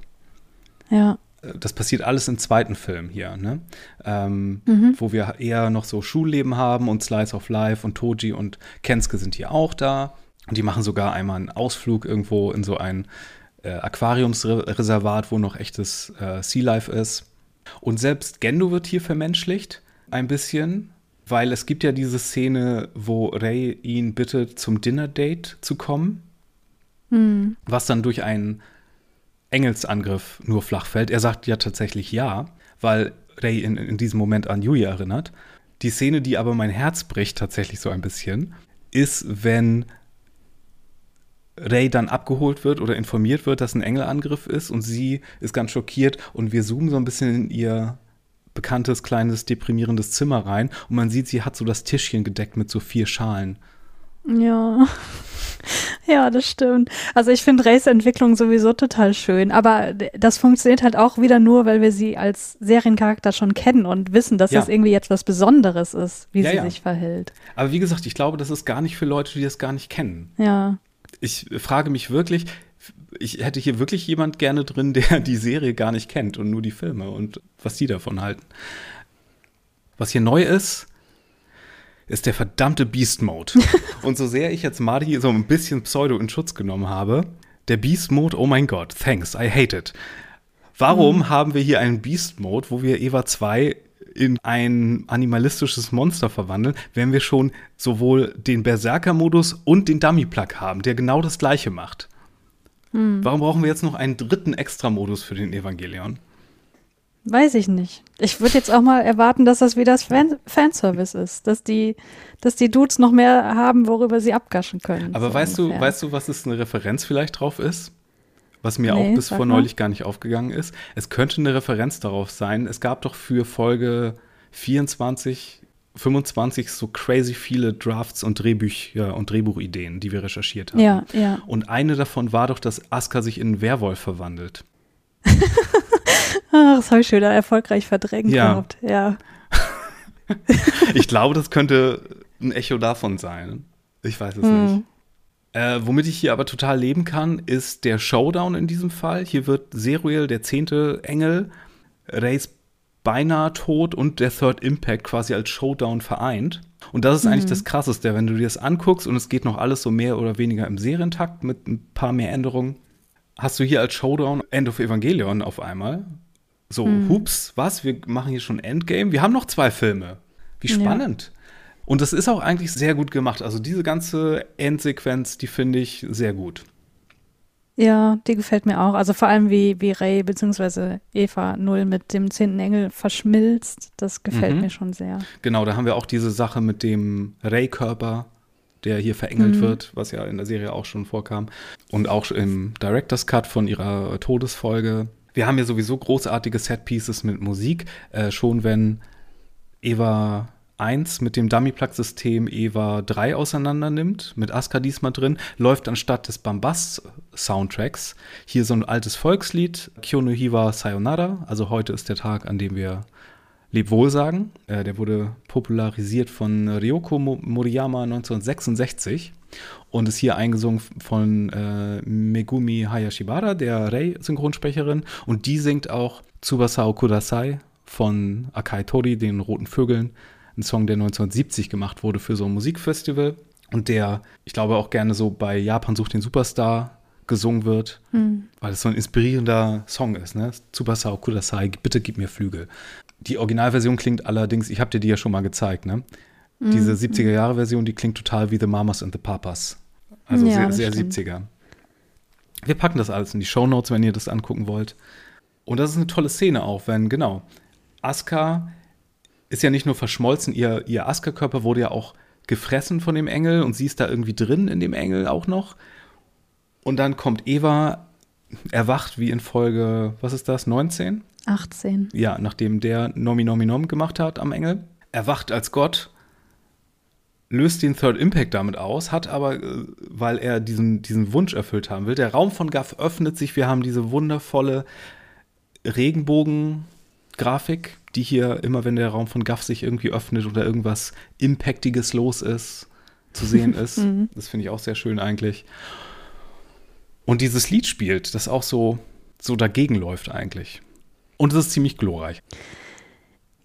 Ja das passiert alles im zweiten Film hier, ne? Ähm, mhm. Wo wir eher noch so Schulleben haben und Slice of Life und Toji und Kensuke sind hier auch da. Und die machen sogar einmal einen Ausflug irgendwo in so ein äh, Aquariumsreservat, wo noch echtes äh, Sea Life ist. Und selbst Gendo wird hier vermenschlicht, ein bisschen, weil es gibt ja diese Szene, wo Rei ihn bittet, zum Dinner-Date zu kommen. Mhm. Was dann durch einen Engelsangriff nur flach fällt. Er sagt ja tatsächlich ja, weil Ray in, in diesem Moment an Yui erinnert. Die Szene, die aber mein Herz bricht tatsächlich so ein bisschen, ist, wenn Ray dann abgeholt wird oder informiert wird, dass ein Engelangriff ist und sie ist ganz schockiert und wir zoomen so ein bisschen in ihr bekanntes, kleines, deprimierendes Zimmer rein und man sieht, sie hat so das Tischchen gedeckt mit so vier Schalen. Ja. Ja, das stimmt. Also ich finde Race-Entwicklung sowieso total schön, aber das funktioniert halt auch wieder nur, weil wir sie als Seriencharakter schon kennen und wissen, dass ja. das irgendwie jetzt was Besonderes ist, wie ja, sie ja. sich verhält. Aber wie gesagt, ich glaube, das ist gar nicht für Leute, die das gar nicht kennen. Ja. Ich frage mich wirklich, ich hätte hier wirklich jemand gerne drin, der die Serie gar nicht kennt und nur die Filme und was die davon halten. Was hier neu ist, ist der verdammte Beast Mode. und so sehr ich jetzt Marty so ein bisschen Pseudo in Schutz genommen habe, der Beast Mode, oh mein Gott, thanks, I hate it. Warum mhm. haben wir hier einen Beast Mode, wo wir Eva 2 in ein animalistisches Monster verwandeln, wenn wir schon sowohl den Berserker-Modus und den Dummy-Plug haben, der genau das gleiche macht? Mhm. Warum brauchen wir jetzt noch einen dritten Extra-Modus für den Evangelion? Weiß ich nicht. Ich würde jetzt auch mal erwarten, dass das wieder das Fan Fanservice ist, dass die, dass die Dudes noch mehr haben, worüber sie abgaschen können. Aber so weißt ungefähr. du, weißt du, was es eine Referenz vielleicht drauf ist? Was mir nee, auch bis vor neulich gar nicht aufgegangen ist. Es könnte eine Referenz darauf sein. Es gab doch für Folge 24, 25 so crazy viele Drafts und Drehbücher und Drehbuchideen, die wir recherchiert haben. Ja, ja. Und eine davon war doch, dass Asuka sich in einen Werwolf verwandelt. Ach, das habe ich schon wieder erfolgreich verdrängt ja. gehabt. Ja. ich glaube, das könnte ein Echo davon sein. Ich weiß es hm. nicht. Äh, womit ich hier aber total leben kann, ist der Showdown in diesem Fall. Hier wird Zeruel, der zehnte Engel, Reis beinahe tot und der Third Impact quasi als Showdown vereint. Und das ist mhm. eigentlich das Krasseste, wenn du dir das anguckst und es geht noch alles so mehr oder weniger im Serientakt mit ein paar mehr Änderungen. Hast du hier als Showdown End of Evangelion auf einmal, so, hm. hups, was? Wir machen hier schon Endgame. Wir haben noch zwei Filme. Wie spannend. Ja. Und das ist auch eigentlich sehr gut gemacht. Also diese ganze Endsequenz, die finde ich sehr gut. Ja, die gefällt mir auch. Also vor allem wie, wie Ray bzw. Eva Null mit dem zehnten Engel verschmilzt, das gefällt mhm. mir schon sehr. Genau, da haben wir auch diese Sache mit dem Ray-Körper, der hier verengelt mhm. wird, was ja in der Serie auch schon vorkam. Und auch im Director's Cut von ihrer Todesfolge wir haben ja sowieso großartige Set-Pieces mit Musik. Äh, schon wenn Eva 1 mit dem Dummy-Plug-System EVA 3 auseinander nimmt, mit Aska diesmal drin, läuft anstatt des Bambas-Soundtracks hier so ein altes Volkslied, Kyono Hiwa Sayonara, also heute ist der Tag, an dem wir Lebwohl sagen. Äh, der wurde popularisiert von Ryoko Moriyama 1966 und ist hier eingesungen von äh, Megumi Hayashibara, der Rei-Synchronsprecherin. Und die singt auch Tsubasa Kudasai von Akai Tori, den Roten Vögeln. Ein Song, der 1970 gemacht wurde für so ein Musikfestival und der, ich glaube, auch gerne so bei Japan sucht den Superstar gesungen wird, hm. weil es so ein inspirierender Song ist. Ne? Tsubasa Kudasai, bitte gib mir Flügel. Die Originalversion klingt allerdings, ich habe dir die ja schon mal gezeigt, ne? Mhm. Diese 70er-Jahre-Version, die klingt total wie The Mamas and the Papas. Also ja, sehr, sehr 70er. Wir packen das alles in die Show Notes, wenn ihr das angucken wollt. Und das ist eine tolle Szene auch, wenn, genau, Asuka ist ja nicht nur verschmolzen, ihr, ihr Asuka-Körper wurde ja auch gefressen von dem Engel und sie ist da irgendwie drin in dem Engel auch noch. Und dann kommt Eva, erwacht wie in Folge, was ist das, 19? 18. Ja, nachdem der Nomi Nomi Nom gemacht hat am Engel. Erwacht als Gott, löst den Third Impact damit aus, hat aber, äh, weil er diesen, diesen Wunsch erfüllt haben will, der Raum von Gaff öffnet sich. Wir haben diese wundervolle Regenbogen-Grafik, die hier immer, wenn der Raum von Gaff sich irgendwie öffnet oder irgendwas Impactiges los ist, zu sehen ist. Mhm. Das finde ich auch sehr schön eigentlich. Und dieses Lied spielt, das auch so, so dagegen läuft eigentlich. Und es ist ziemlich glorreich.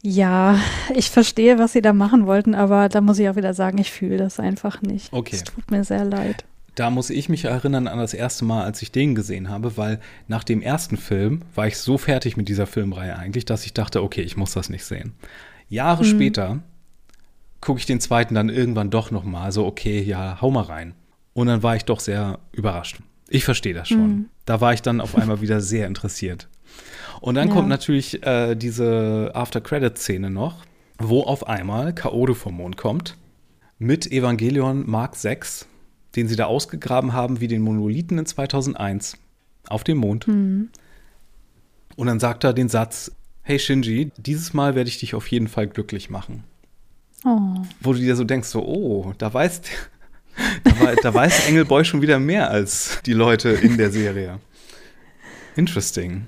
Ja, ich verstehe, was sie da machen wollten, aber da muss ich auch wieder sagen, ich fühle das einfach nicht. Okay. Es tut mir sehr leid. Da muss ich mich erinnern an das erste Mal, als ich den gesehen habe, weil nach dem ersten Film war ich so fertig mit dieser Filmreihe eigentlich, dass ich dachte, okay, ich muss das nicht sehen. Jahre hm. später gucke ich den zweiten dann irgendwann doch noch mal, so okay, ja, hau mal rein. Und dann war ich doch sehr überrascht. Ich verstehe das schon. Hm. Da war ich dann auf einmal wieder sehr interessiert. Und dann ja. kommt natürlich äh, diese After-Credit-Szene noch, wo auf einmal Kaoru vom Mond kommt mit Evangelion Mark 6, den sie da ausgegraben haben wie den Monolithen in 2001 auf dem Mond. Mhm. Und dann sagt er den Satz, hey Shinji, dieses Mal werde ich dich auf jeden Fall glücklich machen. Oh. Wo du dir so denkst, so, oh, da weiß, da, da weiß Engelboy schon wieder mehr als die Leute in der Serie. Interesting.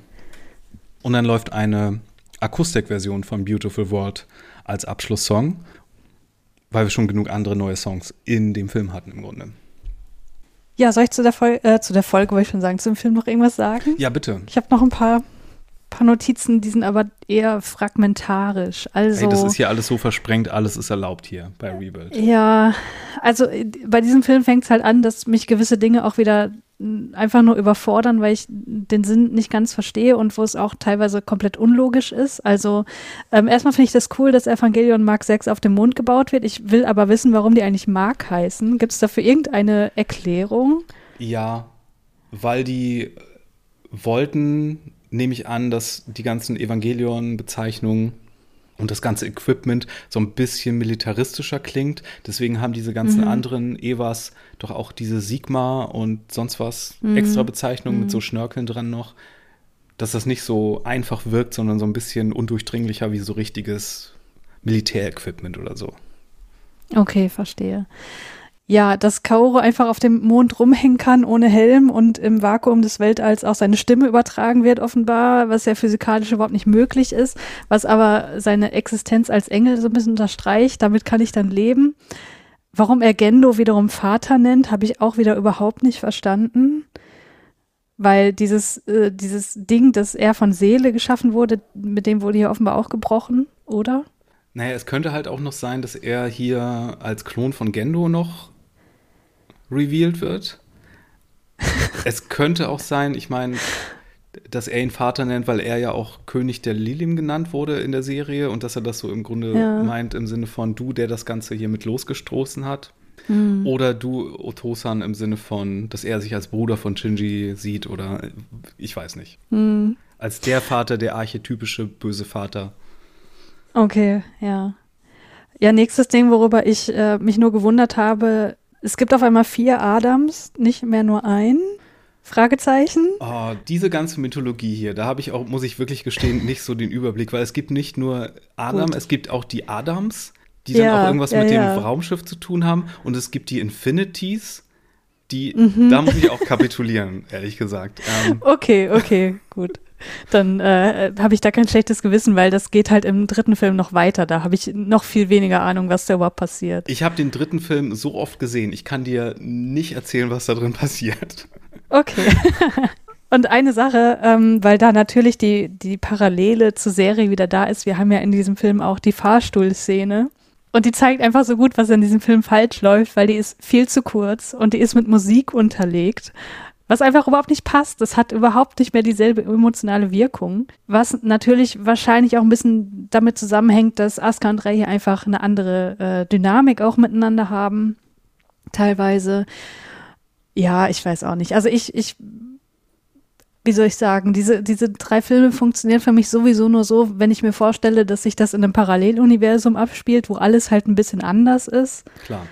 Und dann läuft eine Akustikversion von Beautiful World als Abschlusssong, weil wir schon genug andere neue Songs in dem Film hatten im Grunde. Ja, soll ich zu der, Fol äh, zu der Folge, wollte ich schon sagen, zum Film noch irgendwas sagen? Ja, bitte. Ich habe noch ein paar, paar Notizen, die sind aber eher fragmentarisch. Also, Ey, das ist hier alles so versprengt, alles ist erlaubt hier bei Rebuild. Ja, also äh, bei diesem Film fängt es halt an, dass mich gewisse Dinge auch wieder einfach nur überfordern, weil ich den Sinn nicht ganz verstehe und wo es auch teilweise komplett unlogisch ist. Also ähm, erstmal finde ich das cool, dass Evangelion Mark 6 auf dem Mond gebaut wird. Ich will aber wissen, warum die eigentlich Mark heißen. Gibt es dafür irgendeine Erklärung? Ja, weil die wollten, nehme ich an, dass die ganzen Evangelion-Bezeichnungen und das ganze Equipment so ein bisschen militaristischer klingt. Deswegen haben diese ganzen mhm. anderen Evas doch auch diese Sigma und sonst was mhm. extra Bezeichnungen mhm. mit so Schnörkeln dran noch, dass das nicht so einfach wirkt, sondern so ein bisschen undurchdringlicher wie so richtiges Militärequipment oder so. Okay, verstehe ja, dass Kaoru einfach auf dem Mond rumhängen kann ohne Helm und im Vakuum des Weltalls auch seine Stimme übertragen wird, offenbar, was ja physikalisch überhaupt nicht möglich ist, was aber seine Existenz als Engel so ein bisschen unterstreicht. Damit kann ich dann leben. Warum er Gendo wiederum Vater nennt, habe ich auch wieder überhaupt nicht verstanden. Weil dieses, äh, dieses Ding, das er von Seele geschaffen wurde, mit dem wurde hier offenbar auch gebrochen, oder? Naja, es könnte halt auch noch sein, dass er hier als Klon von Gendo noch revealed wird. es könnte auch sein, ich meine, dass er ihn Vater nennt, weil er ja auch König der Lilim genannt wurde in der Serie und dass er das so im Grunde ja. meint im Sinne von du, der das Ganze hier mit losgestoßen hat. Mhm. Oder du, Otosan, im Sinne von, dass er sich als Bruder von Shinji sieht oder ich weiß nicht. Mhm. Als der Vater, der archetypische böse Vater. Okay, ja. Ja, nächstes Ding, worüber ich äh, mich nur gewundert habe, es gibt auf einmal vier Adams, nicht mehr nur ein. Fragezeichen. Oh, diese ganze Mythologie hier, da habe ich auch, muss ich wirklich gestehen, nicht so den Überblick, weil es gibt nicht nur Adam, Gut. es gibt auch die Adams, die ja, dann auch irgendwas ja, mit dem Raumschiff zu tun haben. Und es gibt die Infinities, die, mhm. da muss ich auch kapitulieren, ehrlich gesagt. Ähm, okay, okay, gut. Dann äh, habe ich da kein schlechtes Gewissen, weil das geht halt im dritten Film noch weiter. Da habe ich noch viel weniger Ahnung, was da überhaupt passiert. Ich habe den dritten Film so oft gesehen, ich kann dir nicht erzählen, was da drin passiert. Okay. Und eine Sache, ähm, weil da natürlich die, die Parallele zur Serie wieder da ist, wir haben ja in diesem Film auch die Fahrstuhlszene. Und die zeigt einfach so gut, was in diesem Film falsch läuft, weil die ist viel zu kurz und die ist mit Musik unterlegt, was einfach überhaupt nicht passt. Das hat überhaupt nicht mehr dieselbe emotionale Wirkung, was natürlich wahrscheinlich auch ein bisschen damit zusammenhängt, dass Asuka und Rey hier einfach eine andere äh, Dynamik auch miteinander haben, teilweise. Ja, ich weiß auch nicht. Also ich, ich wie soll ich sagen, diese, diese drei Filme funktionieren für mich sowieso nur so, wenn ich mir vorstelle, dass sich das in einem Paralleluniversum abspielt, wo alles halt ein bisschen anders ist. Klar.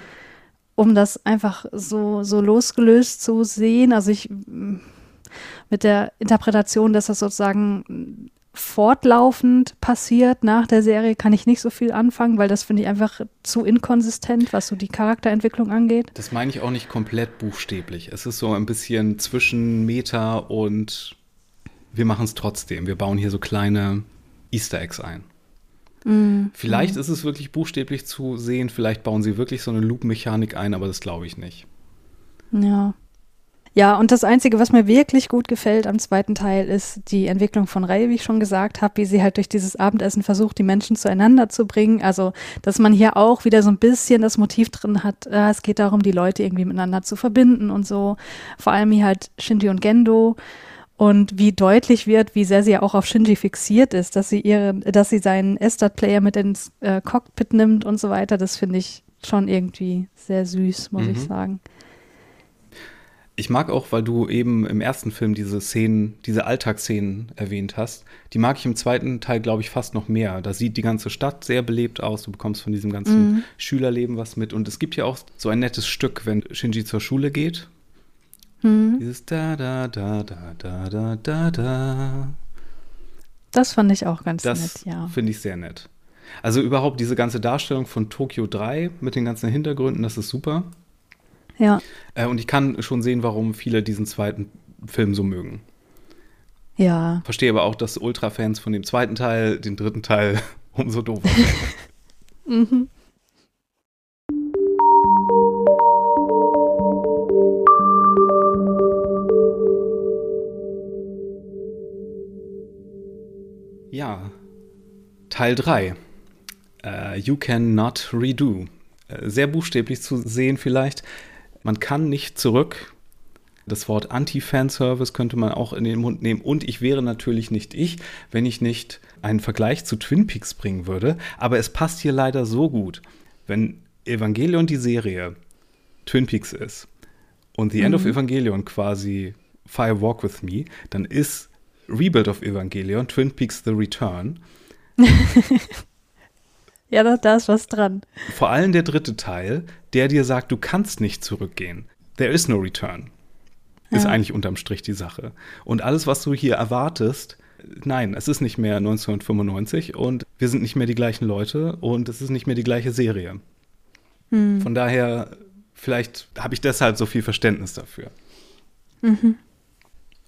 Um das einfach so, so losgelöst zu sehen. Also ich mit der Interpretation, dass das sozusagen fortlaufend passiert nach der Serie, kann ich nicht so viel anfangen, weil das finde ich einfach zu inkonsistent, was so die Charakterentwicklung angeht. Das meine ich auch nicht komplett buchstäblich. Es ist so ein bisschen zwischen Meta und wir machen es trotzdem. Wir bauen hier so kleine Easter Eggs ein. Mm, vielleicht ist es wirklich buchstäblich zu sehen, vielleicht bauen sie wirklich so eine Loop-Mechanik ein, aber das glaube ich nicht. Ja. Ja, und das Einzige, was mir wirklich gut gefällt am zweiten Teil, ist die Entwicklung von Ray, wie ich schon gesagt habe, wie sie halt durch dieses Abendessen versucht, die Menschen zueinander zu bringen. Also, dass man hier auch wieder so ein bisschen das Motiv drin hat, äh, es geht darum, die Leute irgendwie miteinander zu verbinden und so. Vor allem hier halt Shinji und Gendo und wie deutlich wird, wie sehr sie ja auch auf Shinji fixiert ist, dass sie ihre, dass sie seinen Estat-Player mit ins äh, Cockpit nimmt und so weiter. Das finde ich schon irgendwie sehr süß, muss mhm. ich sagen. Ich mag auch, weil du eben im ersten Film diese Szenen, diese Alltagsszenen erwähnt hast. Die mag ich im zweiten Teil, glaube ich, fast noch mehr. Da sieht die ganze Stadt sehr belebt aus. Du bekommst von diesem ganzen mhm. Schülerleben was mit. Und es gibt ja auch so ein nettes Stück, wenn Shinji zur Schule geht. Mhm. Dieses da, da, da, da, da, da, da, da. Das fand ich auch ganz das nett, ja. Finde ich sehr nett. Also überhaupt diese ganze Darstellung von Tokio 3 mit den ganzen Hintergründen, das ist super. Ja. Äh, und ich kann schon sehen, warum viele diesen zweiten Film so mögen. Ja. Verstehe aber auch, dass Ultra-Fans von dem zweiten Teil den dritten Teil umso doofer finden. mhm. Ja, Teil 3. Uh, äh, you Can Not Redo. Uh, sehr buchstäblich zu sehen vielleicht. Man kann nicht zurück. Das Wort Anti-Fanservice könnte man auch in den Mund nehmen. Und ich wäre natürlich nicht ich, wenn ich nicht einen Vergleich zu Twin Peaks bringen würde. Aber es passt hier leider so gut. Wenn Evangelion die Serie Twin Peaks ist und The mhm. End of mhm. Evangelion quasi Fire Walk with Me, dann ist Rebuild of Evangelion Twin Peaks The Return. Ja, da, da ist was dran. Vor allem der dritte Teil, der dir sagt, du kannst nicht zurückgehen. There is no return. Ist ja. eigentlich unterm Strich die Sache. Und alles, was du hier erwartest, nein, es ist nicht mehr 1995 und wir sind nicht mehr die gleichen Leute und es ist nicht mehr die gleiche Serie. Hm. Von daher, vielleicht habe ich deshalb so viel Verständnis dafür. Mhm.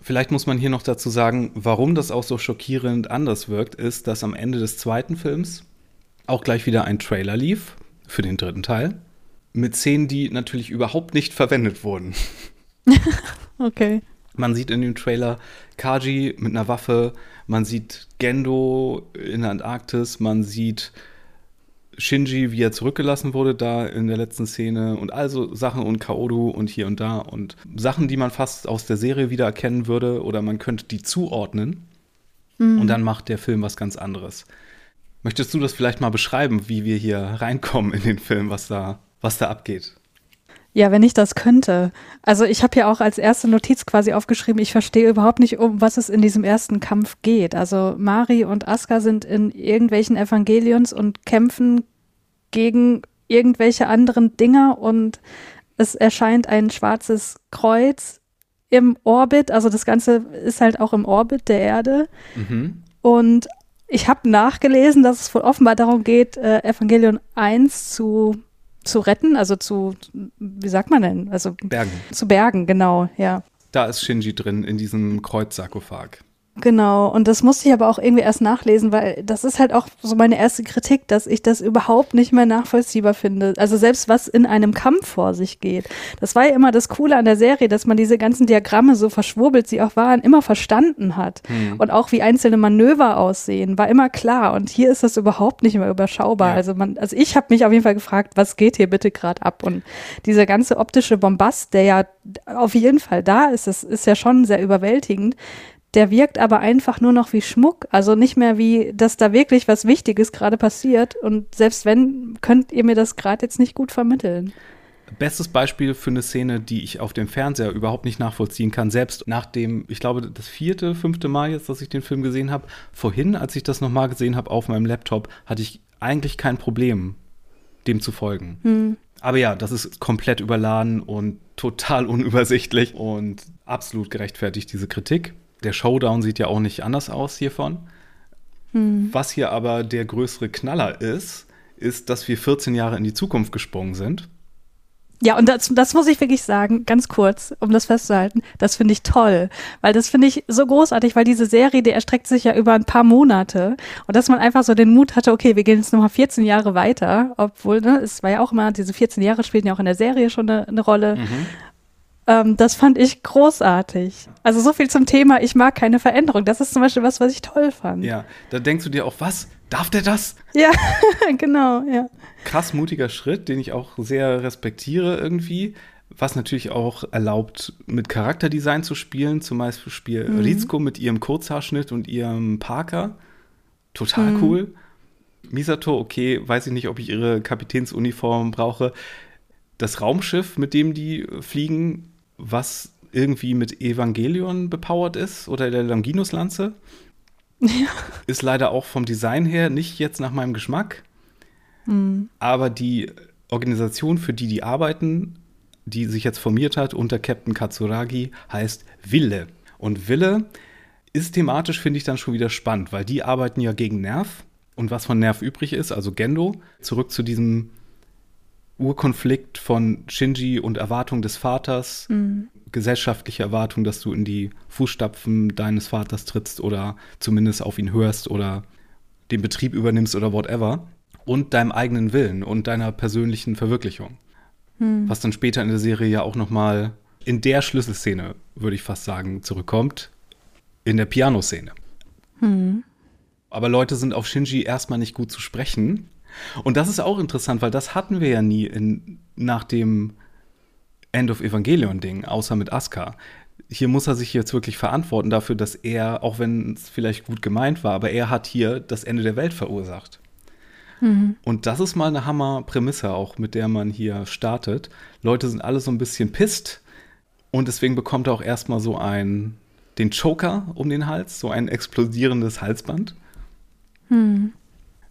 Vielleicht muss man hier noch dazu sagen, warum das auch so schockierend anders wirkt, ist, dass am Ende des zweiten Films auch gleich wieder ein Trailer lief für den dritten Teil. Mit Szenen, die natürlich überhaupt nicht verwendet wurden. okay. Man sieht in dem Trailer Kaji mit einer Waffe, man sieht Gendo in der Antarktis, man sieht Shinji, wie er zurückgelassen wurde da in der letzten Szene und also Sachen und Kaoru und hier und da und Sachen, die man fast aus der Serie wieder erkennen würde oder man könnte die zuordnen mhm. und dann macht der Film was ganz anderes. Möchtest du das vielleicht mal beschreiben, wie wir hier reinkommen in den Film, was da, was da abgeht? Ja, wenn ich das könnte. Also ich habe ja auch als erste Notiz quasi aufgeschrieben, ich verstehe überhaupt nicht, um was es in diesem ersten Kampf geht. Also Mari und Aska sind in irgendwelchen Evangelions und kämpfen gegen irgendwelche anderen Dinger und es erscheint ein schwarzes Kreuz im Orbit. Also das Ganze ist halt auch im Orbit der Erde. Mhm. Und ich habe nachgelesen, dass es wohl offenbar darum geht, äh, Evangelion 1 zu, zu retten, also zu, wie sagt man denn? Also Bergen. Zu bergen, genau, ja. Da ist Shinji drin in diesem Kreuzsarkophag. Genau, und das musste ich aber auch irgendwie erst nachlesen, weil das ist halt auch so meine erste Kritik, dass ich das überhaupt nicht mehr nachvollziehbar finde. Also selbst was in einem Kampf vor sich geht. Das war ja immer das Coole an der Serie, dass man diese ganzen Diagramme, so verschwurbelt sie auch waren, immer verstanden hat. Hm. Und auch wie einzelne Manöver aussehen, war immer klar. Und hier ist das überhaupt nicht mehr überschaubar. Ja. Also man, also ich habe mich auf jeden Fall gefragt, was geht hier bitte gerade ab? Und dieser ganze optische Bombast, der ja auf jeden Fall da ist, das ist ja schon sehr überwältigend der wirkt aber einfach nur noch wie Schmuck, also nicht mehr wie, dass da wirklich was Wichtiges gerade passiert. Und selbst wenn, könnt ihr mir das gerade jetzt nicht gut vermitteln. Bestes Beispiel für eine Szene, die ich auf dem Fernseher überhaupt nicht nachvollziehen kann. Selbst nach dem, ich glaube, das vierte, fünfte Mal jetzt, dass ich den Film gesehen habe. Vorhin, als ich das nochmal gesehen habe auf meinem Laptop, hatte ich eigentlich kein Problem, dem zu folgen. Hm. Aber ja, das ist komplett überladen und total unübersichtlich und absolut gerechtfertigt, diese Kritik. Der Showdown sieht ja auch nicht anders aus hiervon. Hm. Was hier aber der größere Knaller ist, ist, dass wir 14 Jahre in die Zukunft gesprungen sind. Ja, und das, das muss ich wirklich sagen, ganz kurz, um das festzuhalten, das finde ich toll, weil das finde ich so großartig, weil diese Serie, die erstreckt sich ja über ein paar Monate und dass man einfach so den Mut hatte, okay, wir gehen jetzt nochmal 14 Jahre weiter, obwohl, ne, es war ja auch immer, diese 14 Jahre spielten ja auch in der Serie schon eine, eine Rolle. Mhm. Ähm, das fand ich großartig. Also so viel zum Thema, ich mag keine Veränderung. Das ist zum Beispiel was, was ich toll fand. Ja, da denkst du dir auch, was? Darf der das? Ja, genau, ja. Krass mutiger Schritt, den ich auch sehr respektiere irgendwie. Was natürlich auch erlaubt, mit Charakterdesign zu spielen. Zum Beispiel mhm. Rizko mit ihrem Kurzhaarschnitt und ihrem Parker. Total mhm. cool. Misato, okay, weiß ich nicht, ob ich ihre Kapitänsuniform brauche. Das Raumschiff, mit dem die fliegen, was irgendwie mit Evangelion bepowert ist oder der Longinus-Lanze. Ja. Ist leider auch vom Design her nicht jetzt nach meinem Geschmack. Mhm. Aber die Organisation, für die die arbeiten, die sich jetzt formiert hat unter Captain Katsuragi, heißt Wille. Und Wille ist thematisch, finde ich, dann schon wieder spannend, weil die arbeiten ja gegen Nerv. Und was von Nerv übrig ist, also Gendo, zurück zu diesem Urkonflikt von Shinji und Erwartung des Vaters, mhm. gesellschaftliche Erwartung, dass du in die Fußstapfen deines Vaters trittst oder zumindest auf ihn hörst oder den Betrieb übernimmst oder whatever und deinem eigenen Willen und deiner persönlichen Verwirklichung. Mhm. Was dann später in der Serie ja auch noch mal in der Schlüsselszene, würde ich fast sagen, zurückkommt, in der Pianoszene. Mhm. Aber Leute sind auf Shinji erstmal nicht gut zu sprechen, und das ist auch interessant, weil das hatten wir ja nie in, nach dem End of Evangelion-Ding, außer mit Asuka. Hier muss er sich jetzt wirklich verantworten dafür, dass er, auch wenn es vielleicht gut gemeint war, aber er hat hier das Ende der Welt verursacht. Mhm. Und das ist mal eine Hammer-Prämisse auch, mit der man hier startet. Leute sind alle so ein bisschen pisst und deswegen bekommt er auch erstmal so ein, den Choker um den Hals, so ein explodierendes Halsband. Mhm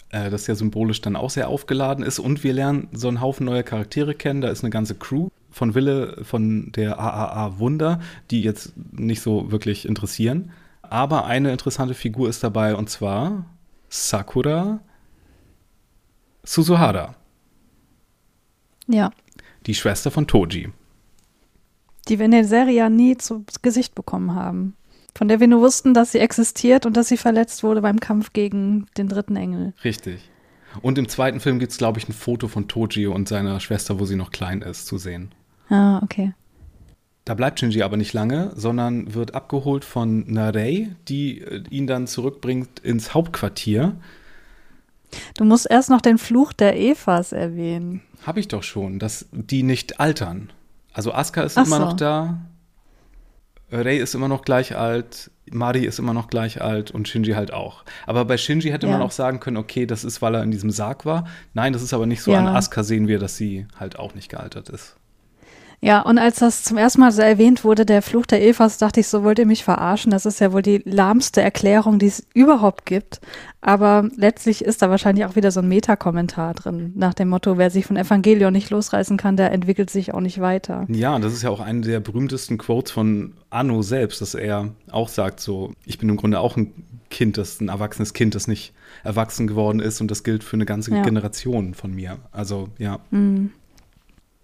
äh, das ja symbolisch dann auch sehr aufgeladen ist. Und wir lernen so einen Haufen neuer Charaktere kennen. Da ist eine ganze Crew von Wille von der AAA Wunder, die jetzt nicht so wirklich interessieren. Aber eine interessante Figur ist dabei und zwar Sakura Suzuhara. Ja. Die Schwester von Toji. Die wir in der Serie ja nie zu Gesicht bekommen haben von der wir nur wussten, dass sie existiert und dass sie verletzt wurde beim Kampf gegen den dritten Engel. Richtig. Und im zweiten Film gibt es, glaube ich, ein Foto von Toji und seiner Schwester, wo sie noch klein ist, zu sehen. Ah, okay. Da bleibt Shinji aber nicht lange, sondern wird abgeholt von Narei, die äh, ihn dann zurückbringt ins Hauptquartier. Du musst erst noch den Fluch der Evas erwähnen. Hab ich doch schon, dass die nicht altern. Also Asuka ist Ach immer so. noch da, Rei ist immer noch gleich alt, Mari ist immer noch gleich alt und Shinji halt auch. Aber bei Shinji hätte ja. man auch sagen können, okay, das ist, weil er in diesem Sarg war. Nein, das ist aber nicht so. Ja. An Asuka sehen wir, dass sie halt auch nicht gealtert ist. Ja, und als das zum ersten Mal so erwähnt wurde, der Fluch der Evas, dachte ich so, wollt ihr mich verarschen? Das ist ja wohl die lahmste Erklärung, die es überhaupt gibt. Aber letztlich ist da wahrscheinlich auch wieder so ein Metakommentar drin, nach dem Motto, wer sich von Evangelion nicht losreißen kann, der entwickelt sich auch nicht weiter. Ja, das ist ja auch eine der berühmtesten Quotes von Anno selbst, dass er auch sagt so, ich bin im Grunde auch ein Kind, das ein erwachsenes Kind, das nicht erwachsen geworden ist und das gilt für eine ganze ja. Generation von mir. Also ja. Mhm.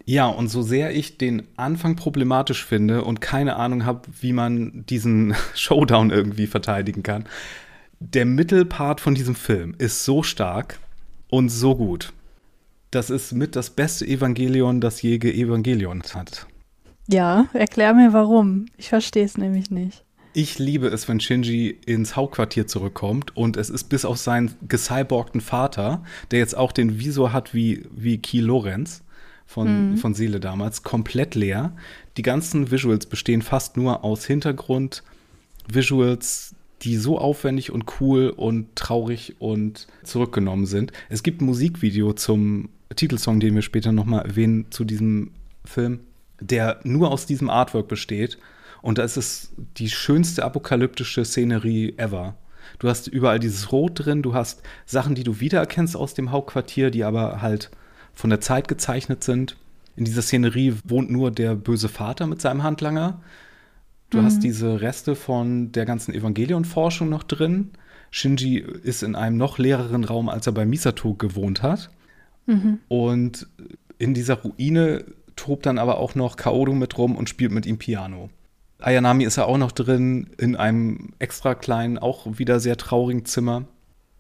Ja, und so sehr ich den Anfang problematisch finde und keine Ahnung habe, wie man diesen Showdown irgendwie verteidigen kann, der Mittelpart von diesem Film ist so stark und so gut. Das ist mit das beste Evangelion, das je Evangelion hat. Ja, erklär mir warum. Ich verstehe es nämlich nicht. Ich liebe es, wenn Shinji ins Hauptquartier zurückkommt und es ist bis auf seinen gecyborgten Vater, der jetzt auch den Visor hat wie, wie Key Lorenz, von, mhm. von Seele damals, komplett leer. Die ganzen Visuals bestehen fast nur aus Hintergrund-Visuals, die so aufwendig und cool und traurig und zurückgenommen sind. Es gibt ein Musikvideo zum Titelsong, den wir später nochmal erwähnen, zu diesem Film, der nur aus diesem Artwork besteht. Und da ist es die schönste apokalyptische Szenerie ever. Du hast überall dieses Rot drin, du hast Sachen, die du wiedererkennst aus dem Hauptquartier, die aber halt von der Zeit gezeichnet sind. In dieser Szenerie wohnt nur der böse Vater mit seinem Handlanger. Du mhm. hast diese Reste von der ganzen Evangelion-Forschung noch drin. Shinji ist in einem noch leereren Raum, als er bei Misato gewohnt hat. Mhm. Und in dieser Ruine tobt dann aber auch noch Kaoru mit rum und spielt mit ihm Piano. Ayanami ist ja auch noch drin in einem extra kleinen, auch wieder sehr traurigen Zimmer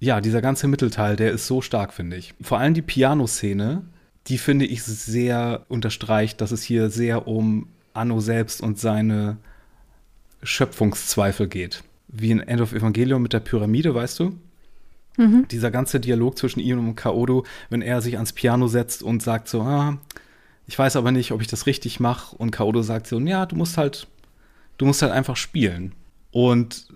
ja, dieser ganze Mittelteil, der ist so stark, finde ich. Vor allem die Piano-Szene, die finde ich sehr unterstreicht, dass es hier sehr um Anno selbst und seine Schöpfungszweifel geht. Wie in End of Evangelium mit der Pyramide, weißt du? Mhm. Dieser ganze Dialog zwischen ihm und Kaodo, wenn er sich ans Piano setzt und sagt so, ah, ich weiß aber nicht, ob ich das richtig mache. Und Kaodo sagt so, ja, du musst halt, du musst halt einfach spielen. Und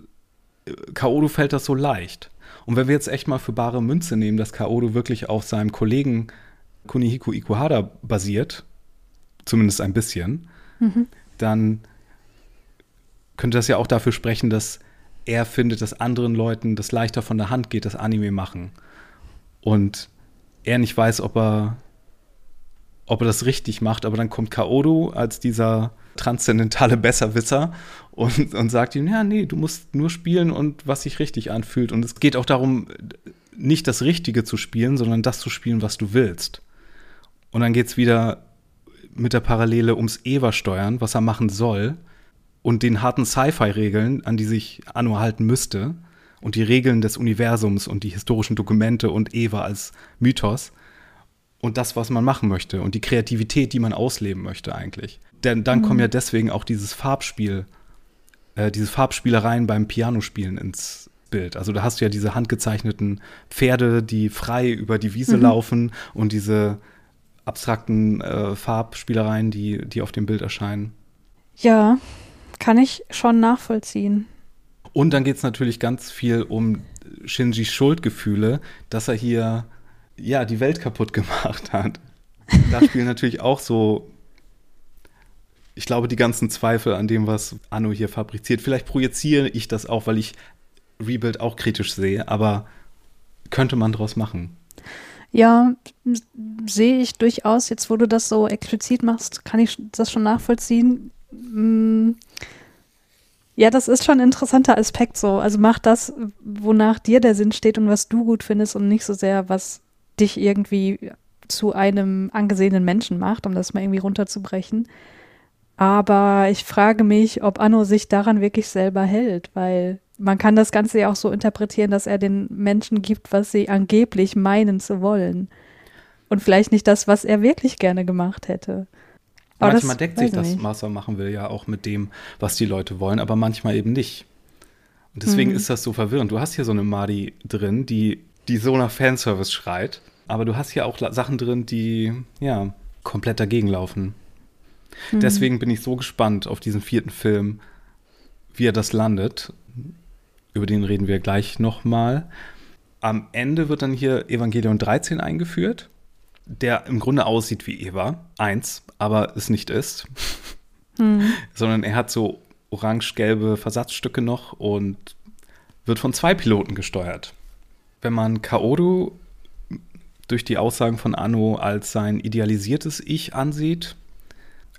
Kaodo fällt das so leicht. Und wenn wir jetzt echt mal für bare Münze nehmen, dass Kaodo wirklich auf seinem Kollegen Kunihiko Ikuhara basiert, zumindest ein bisschen, mhm. dann könnte das ja auch dafür sprechen, dass er findet, dass anderen Leuten das leichter von der Hand geht, das Anime machen. Und er nicht weiß, ob er, ob er das richtig macht, aber dann kommt Kaodo als dieser transzendentale Besserwisser und, und sagt ihm, ja, nee, du musst nur spielen und was sich richtig anfühlt. Und es geht auch darum, nicht das Richtige zu spielen, sondern das zu spielen, was du willst. Und dann geht es wieder mit der Parallele ums Eva-Steuern, was er machen soll, und den harten Sci-Fi-Regeln, an die sich Anno halten müsste, und die Regeln des Universums und die historischen Dokumente und Eva als Mythos und das, was man machen möchte und die Kreativität, die man ausleben möchte eigentlich. Denn dann mhm. kommen ja deswegen auch dieses Farbspiel, äh, diese Farbspielereien beim Pianospielen ins Bild. Also da hast du ja diese handgezeichneten Pferde, die frei über die Wiese mhm. laufen und diese abstrakten äh, Farbspielereien, die, die auf dem Bild erscheinen. Ja, kann ich schon nachvollziehen. Und dann geht es natürlich ganz viel um Shinjis Schuldgefühle, dass er hier ja die Welt kaputt gemacht hat. Da spielen natürlich auch so ich glaube, die ganzen Zweifel an dem, was Anno hier fabriziert, vielleicht projiziere ich das auch, weil ich Rebuild auch kritisch sehe, aber könnte man daraus machen. Ja, sehe ich durchaus. Jetzt, wo du das so explizit machst, kann ich das schon nachvollziehen. Mm, ja, das ist schon ein interessanter Aspekt so. Also mach das, wonach dir der Sinn steht und was du gut findest und nicht so sehr, was dich irgendwie zu einem angesehenen Menschen macht, um das mal irgendwie runterzubrechen. Aber ich frage mich, ob Anno sich daran wirklich selber hält, weil man kann das Ganze ja auch so interpretieren, dass er den Menschen gibt, was sie angeblich meinen zu wollen. Und vielleicht nicht das, was er wirklich gerne gemacht hätte. Aber manchmal das, deckt sich das, nicht. was er machen will, ja auch mit dem, was die Leute wollen, aber manchmal eben nicht. Und deswegen mhm. ist das so verwirrend. Du hast hier so eine Mari drin, die, die so nach Fanservice schreit, aber du hast hier auch Sachen drin, die, ja, komplett dagegen laufen. Mhm. Deswegen bin ich so gespannt auf diesen vierten Film, wie er das landet. Über den reden wir gleich nochmal. Am Ende wird dann hier Evangelion 13 eingeführt. der im Grunde aussieht wie Eva 1, aber es nicht ist. Mhm. Sondern er hat so orange-gelbe Versatzstücke noch und wird von zwei Piloten gesteuert. Wenn man Kaoru durch die Aussagen von Anno als sein idealisiertes Ich ansieht,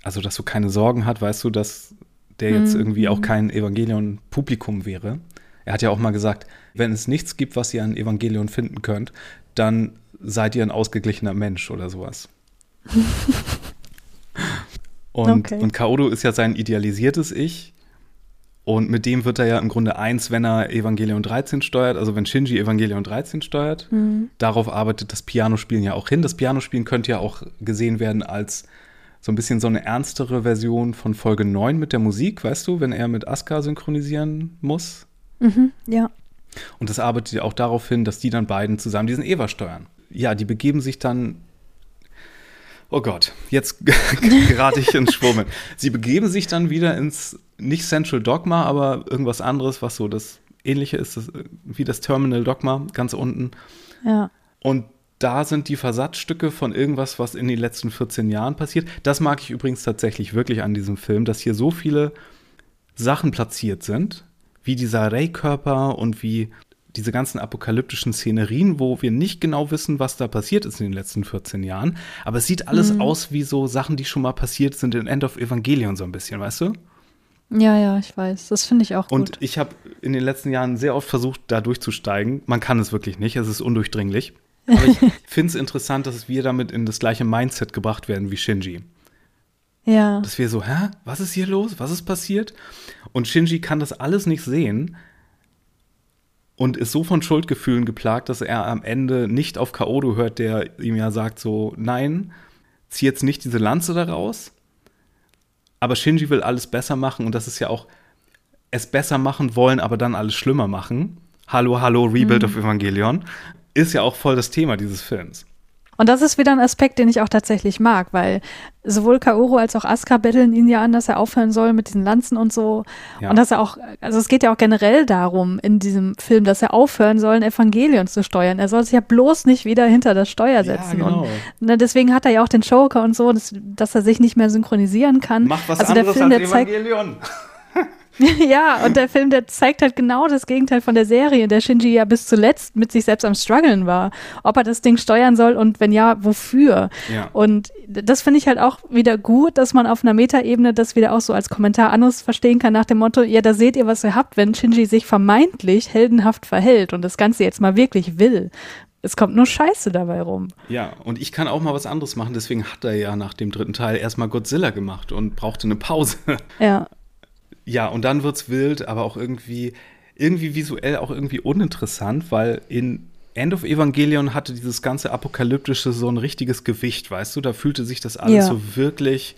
also dass so keine Sorgen hat, weißt du, dass der jetzt mhm. irgendwie auch kein Evangelion-Publikum wäre. Er hat ja auch mal gesagt, wenn es nichts gibt, was ihr an Evangelion finden könnt, dann seid ihr ein ausgeglichener Mensch oder sowas. und, okay. und Kaoru ist ja sein idealisiertes Ich. Und mit dem wird er ja im Grunde eins, wenn er Evangelion 13 steuert, also wenn Shinji Evangelion 13 steuert. Mhm. Darauf arbeitet das Pianospielen ja auch hin. Das Pianospielen könnte ja auch gesehen werden als so ein bisschen so eine ernstere Version von Folge 9 mit der Musik, weißt du, wenn er mit Asuka synchronisieren muss. Mhm, ja. Und das arbeitet ja auch darauf hin, dass die dann beiden zusammen diesen Eva steuern. Ja, die begeben sich dann. Oh Gott, jetzt gerate ich ins Schwummen. Sie begeben sich dann wieder ins, nicht Central Dogma, aber irgendwas anderes, was so das Ähnliche ist, das, wie das Terminal Dogma ganz unten. Ja. Und da sind die Versatzstücke von irgendwas, was in den letzten 14 Jahren passiert. Das mag ich übrigens tatsächlich wirklich an diesem Film, dass hier so viele Sachen platziert sind, wie dieser Ray-Körper und wie diese ganzen apokalyptischen Szenerien, wo wir nicht genau wissen, was da passiert ist in den letzten 14 Jahren. Aber es sieht alles mhm. aus wie so Sachen, die schon mal passiert sind in End of Evangelion so ein bisschen, weißt du? Ja, ja, ich weiß. Das finde ich auch gut. Und ich habe in den letzten Jahren sehr oft versucht, da durchzusteigen. Man kann es wirklich nicht, es ist undurchdringlich. Aber ich finde es interessant, dass wir damit in das gleiche Mindset gebracht werden wie Shinji. Ja. Dass wir so, hä, was ist hier los? Was ist passiert? Und Shinji kann das alles nicht sehen und ist so von Schuldgefühlen geplagt, dass er am Ende nicht auf Kaodo hört, der ihm ja sagt so, nein, zieh jetzt nicht diese Lanze daraus. Aber Shinji will alles besser machen und das ist ja auch es besser machen wollen, aber dann alles schlimmer machen. Hallo, hallo, Rebuild mhm. of Evangelion ist ja auch voll das Thema dieses Films. Und das ist wieder ein Aspekt, den ich auch tatsächlich mag, weil sowohl Kaoru als auch Asuka betteln ihn ja an, dass er aufhören soll mit diesen Lanzen und so. Ja. Und dass er auch, also es geht ja auch generell darum in diesem Film, dass er aufhören soll, ein Evangelion zu steuern. Er soll sich ja bloß nicht wieder hinter das Steuer setzen. Ja, genau. Und ne, deswegen hat er ja auch den Joker und so, dass, dass, er sich nicht mehr synchronisieren kann. Mach was also anderes der Film, als Evangelion. Zeigt, ja, und der Film, der zeigt halt genau das Gegenteil von der Serie, der Shinji ja bis zuletzt mit sich selbst am struggeln war. Ob er das Ding steuern soll und wenn ja, wofür? Ja. Und das finde ich halt auch wieder gut, dass man auf einer Metaebene das wieder auch so als Kommentar anderes verstehen kann, nach dem Motto, ja, da seht ihr, was ihr habt, wenn Shinji sich vermeintlich heldenhaft verhält und das Ganze jetzt mal wirklich will. Es kommt nur Scheiße dabei rum. Ja, und ich kann auch mal was anderes machen, deswegen hat er ja nach dem dritten Teil erstmal Godzilla gemacht und brauchte eine Pause. Ja. Ja, und dann wird's wild, aber auch irgendwie, irgendwie visuell auch irgendwie uninteressant, weil in End of Evangelion hatte dieses ganze Apokalyptische so ein richtiges Gewicht, weißt du? Da fühlte sich das alles ja. so wirklich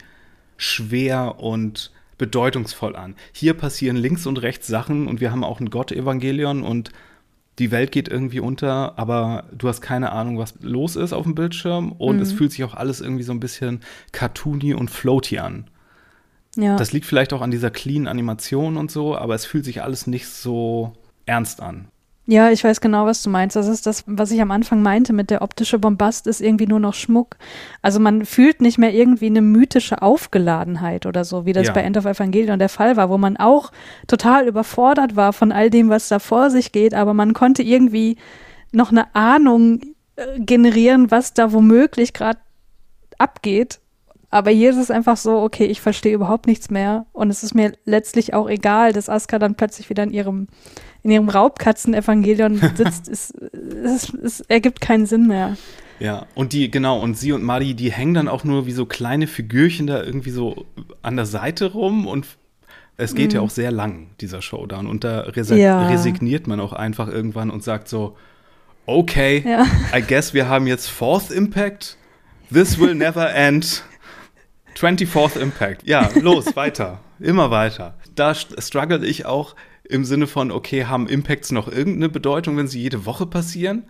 schwer und bedeutungsvoll an. Hier passieren links und rechts Sachen und wir haben auch ein Gott-Evangelion und die Welt geht irgendwie unter, aber du hast keine Ahnung, was los ist auf dem Bildschirm und mhm. es fühlt sich auch alles irgendwie so ein bisschen cartoony und floaty an. Ja. Das liegt vielleicht auch an dieser clean Animation und so, aber es fühlt sich alles nicht so ernst an. Ja, ich weiß genau, was du meinst. Das ist das, was ich am Anfang meinte mit der optische Bombast, ist irgendwie nur noch Schmuck. Also man fühlt nicht mehr irgendwie eine mythische Aufgeladenheit oder so, wie das ja. bei End of Evangelion der Fall war, wo man auch total überfordert war von all dem, was da vor sich geht, aber man konnte irgendwie noch eine Ahnung äh, generieren, was da womöglich gerade abgeht aber hier ist es einfach so, okay, ich verstehe überhaupt nichts mehr. Und es ist mir letztlich auch egal, dass Asuka dann plötzlich wieder in ihrem, in ihrem Raubkatzen-Evangelion sitzt. es, es, es ergibt keinen Sinn mehr. Ja, und die, genau, und sie und Mari, die hängen dann auch nur wie so kleine Figürchen da irgendwie so an der Seite rum und es geht mm. ja mhm. auch sehr lang, dieser Showdown. Und da resi ja. resigniert man auch einfach irgendwann und sagt so, okay, ja. I guess wir haben jetzt Fourth Impact. This will never end. 24th Impact. Ja, los, weiter. Immer weiter. Da struggle ich auch im Sinne von, okay, haben Impacts noch irgendeine Bedeutung, wenn sie jede Woche passieren?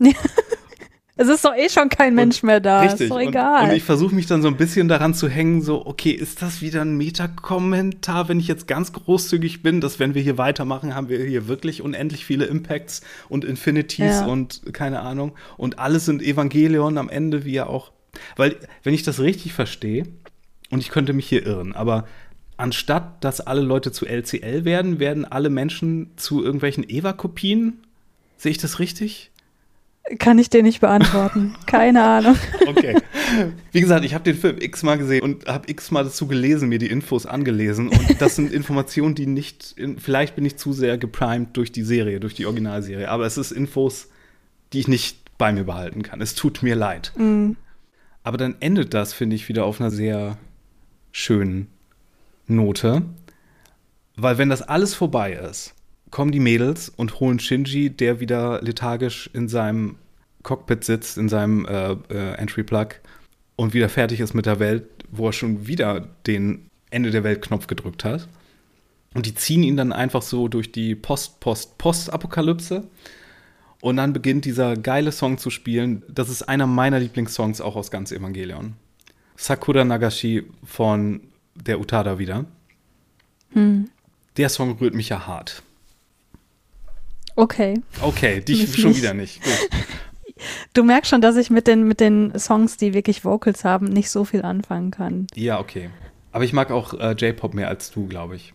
Es ist doch eh schon kein Mensch mehr da. Richtig. Ist doch egal. Und, und ich versuche mich dann so ein bisschen daran zu hängen, so, okay, ist das wieder ein Meta-Kommentar, wenn ich jetzt ganz großzügig bin, dass wenn wir hier weitermachen, haben wir hier wirklich unendlich viele Impacts und Infinities ja. und keine Ahnung. Und alles sind Evangelion am Ende, wie ja auch. Weil, wenn ich das richtig verstehe, und ich könnte mich hier irren, aber anstatt dass alle Leute zu LCL werden, werden alle Menschen zu irgendwelchen Eva-Kopien? Sehe ich das richtig? Kann ich dir nicht beantworten. Keine Ahnung. Okay. Wie gesagt, ich habe den Film x-mal gesehen und habe x-mal dazu gelesen, mir die Infos angelesen. Und das sind Informationen, die nicht, in, vielleicht bin ich zu sehr geprimed durch die Serie, durch die Originalserie, aber es ist Infos, die ich nicht bei mir behalten kann. Es tut mir leid. Mm. Aber dann endet das, finde ich, wieder auf einer sehr schönen Note. Weil wenn das alles vorbei ist, kommen die Mädels und holen Shinji, der wieder lethargisch in seinem Cockpit sitzt, in seinem äh, äh, Entry-Plug und wieder fertig ist mit der Welt, wo er schon wieder den Ende der Welt-Knopf gedrückt hat. Und die ziehen ihn dann einfach so durch die Post-Post-Post-Apokalypse. Und dann beginnt dieser geile Song zu spielen. Das ist einer meiner Lieblingssongs auch aus ganz Evangelion. Sakura Nagashi von der Utada wieder. Hm. Der Song rührt mich ja hart. Okay. Okay, dich mich schon nicht. wieder nicht. Gut. Du merkst schon, dass ich mit den, mit den Songs, die wirklich Vocals haben, nicht so viel anfangen kann. Ja, okay. Aber ich mag auch äh, J-Pop mehr als du, glaube ich.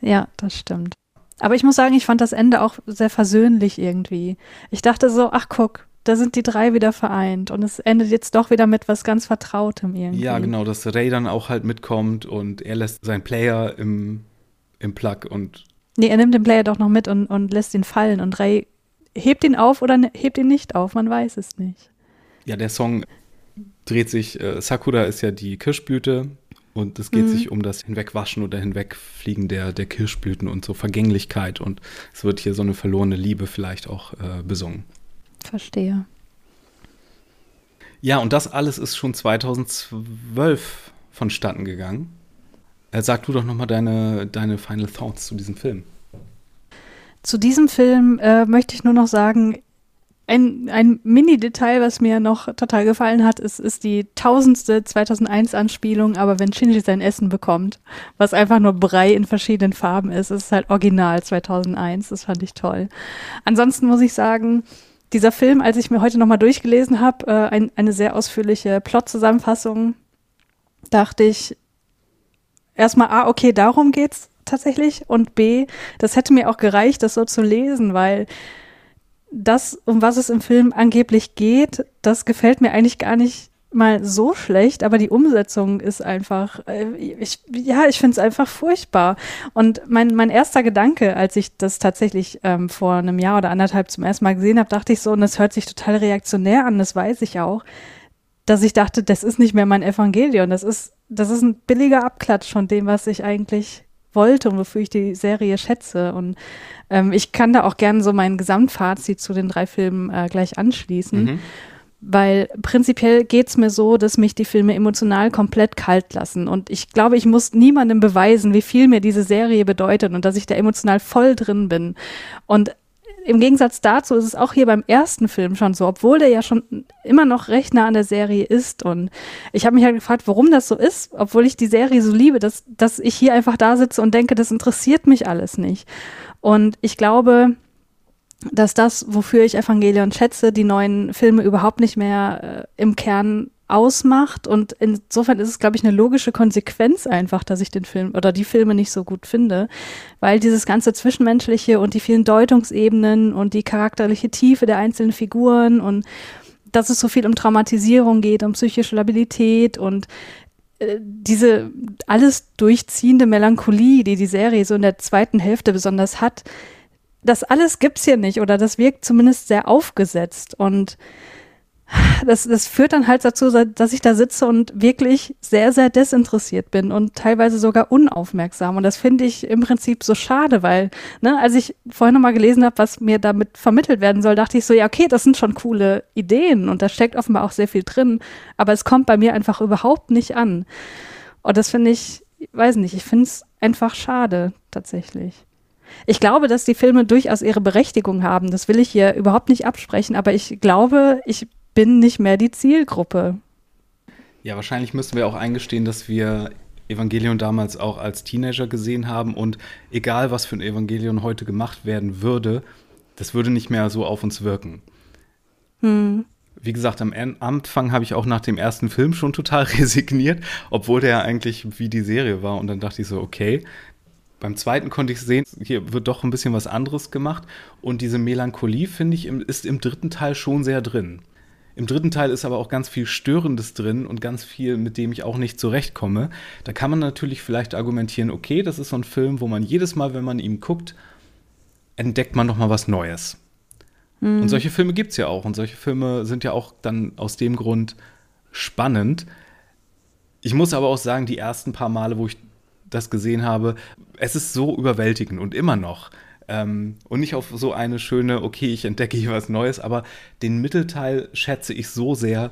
Ja, das stimmt. Aber ich muss sagen, ich fand das Ende auch sehr versöhnlich irgendwie. Ich dachte so, ach guck, da sind die drei wieder vereint und es endet jetzt doch wieder mit was ganz Vertrautem irgendwie. Ja, genau, dass Ray dann auch halt mitkommt und er lässt seinen Player im, im Plug und. Nee, er nimmt den Player doch noch mit und, und lässt ihn fallen und Ray hebt ihn auf oder hebt ihn nicht auf, man weiß es nicht. Ja, der Song dreht sich, äh, Sakura ist ja die Kirschblüte und es geht mhm. sich um das Hinwegwaschen oder Hinwegfliegen der, der Kirschblüten und so Vergänglichkeit und es wird hier so eine verlorene Liebe vielleicht auch äh, besungen. Verstehe. Ja, und das alles ist schon 2012 vonstatten gegangen. Äh, sag du doch nochmal deine, deine Final Thoughts zu diesem Film. Zu diesem Film äh, möchte ich nur noch sagen, ein, ein Mini-Detail, was mir noch total gefallen hat, ist, ist die tausendste 2001-Anspielung, aber wenn Shinji sein Essen bekommt, was einfach nur Brei in verschiedenen Farben ist, ist halt original 2001, das fand ich toll. Ansonsten muss ich sagen, dieser Film, als ich mir heute nochmal durchgelesen habe, äh, ein, eine sehr ausführliche Plot-Zusammenfassung, dachte ich erstmal, ah, okay, darum geht's tatsächlich. Und B, das hätte mir auch gereicht, das so zu lesen, weil das, um was es im Film angeblich geht, das gefällt mir eigentlich gar nicht mal so schlecht, aber die Umsetzung ist einfach, äh, ich, ja, ich finde es einfach furchtbar. Und mein, mein erster Gedanke, als ich das tatsächlich ähm, vor einem Jahr oder anderthalb zum ersten Mal gesehen habe, dachte ich so, und das hört sich total reaktionär an, das weiß ich auch, dass ich dachte, das ist nicht mehr mein Evangelion, das ist, das ist ein billiger Abklatsch von dem, was ich eigentlich wollte und wofür ich die Serie schätze. Und ähm, ich kann da auch gerne so mein Gesamtfazit zu den drei Filmen äh, gleich anschließen. Mhm weil prinzipiell geht es mir so, dass mich die Filme emotional komplett kalt lassen. Und ich glaube, ich muss niemandem beweisen, wie viel mir diese Serie bedeutet und dass ich da emotional voll drin bin. Und im Gegensatz dazu ist es auch hier beim ersten Film schon so, obwohl der ja schon immer noch recht nah an der Serie ist. Und ich habe mich halt gefragt, warum das so ist, obwohl ich die Serie so liebe, dass, dass ich hier einfach da sitze und denke, das interessiert mich alles nicht. Und ich glaube, dass das, wofür ich Evangelion schätze, die neuen Filme überhaupt nicht mehr äh, im Kern ausmacht. Und insofern ist es, glaube ich, eine logische Konsequenz einfach, dass ich den Film oder die Filme nicht so gut finde, weil dieses ganze Zwischenmenschliche und die vielen Deutungsebenen und die charakterliche Tiefe der einzelnen Figuren und dass es so viel um Traumatisierung geht, um psychische Labilität und äh, diese alles durchziehende Melancholie, die die Serie so in der zweiten Hälfte besonders hat, das alles gibt's hier nicht oder das wirkt zumindest sehr aufgesetzt und das, das führt dann halt dazu, dass ich da sitze und wirklich sehr, sehr desinteressiert bin und teilweise sogar unaufmerksam. Und das finde ich im Prinzip so schade, weil, ne, als ich vorhin nochmal gelesen habe, was mir damit vermittelt werden soll, dachte ich so, ja, okay, das sind schon coole Ideen und da steckt offenbar auch sehr viel drin, aber es kommt bei mir einfach überhaupt nicht an. Und das finde ich, weiß nicht, ich finde es einfach schade, tatsächlich. Ich glaube, dass die Filme durchaus ihre Berechtigung haben. Das will ich hier überhaupt nicht absprechen, aber ich glaube, ich bin nicht mehr die Zielgruppe. Ja, wahrscheinlich müssen wir auch eingestehen, dass wir Evangelion damals auch als Teenager gesehen haben und egal was für ein Evangelion heute gemacht werden würde, das würde nicht mehr so auf uns wirken. Hm. Wie gesagt, am Anfang habe ich auch nach dem ersten Film schon total resigniert, obwohl der eigentlich wie die Serie war. Und dann dachte ich so, okay. Beim zweiten konnte ich sehen, hier wird doch ein bisschen was anderes gemacht. Und diese Melancholie, finde ich, ist im dritten Teil schon sehr drin. Im dritten Teil ist aber auch ganz viel Störendes drin und ganz viel, mit dem ich auch nicht zurechtkomme. Da kann man natürlich vielleicht argumentieren, okay, das ist so ein Film, wo man jedes Mal, wenn man ihn guckt, entdeckt man noch mal was Neues. Mhm. Und solche Filme gibt es ja auch. Und solche Filme sind ja auch dann aus dem Grund spannend. Ich muss aber auch sagen, die ersten paar Male, wo ich das gesehen habe, es ist so überwältigend und immer noch. Ähm, und nicht auf so eine schöne, okay, ich entdecke hier was Neues, aber den Mittelteil schätze ich so sehr,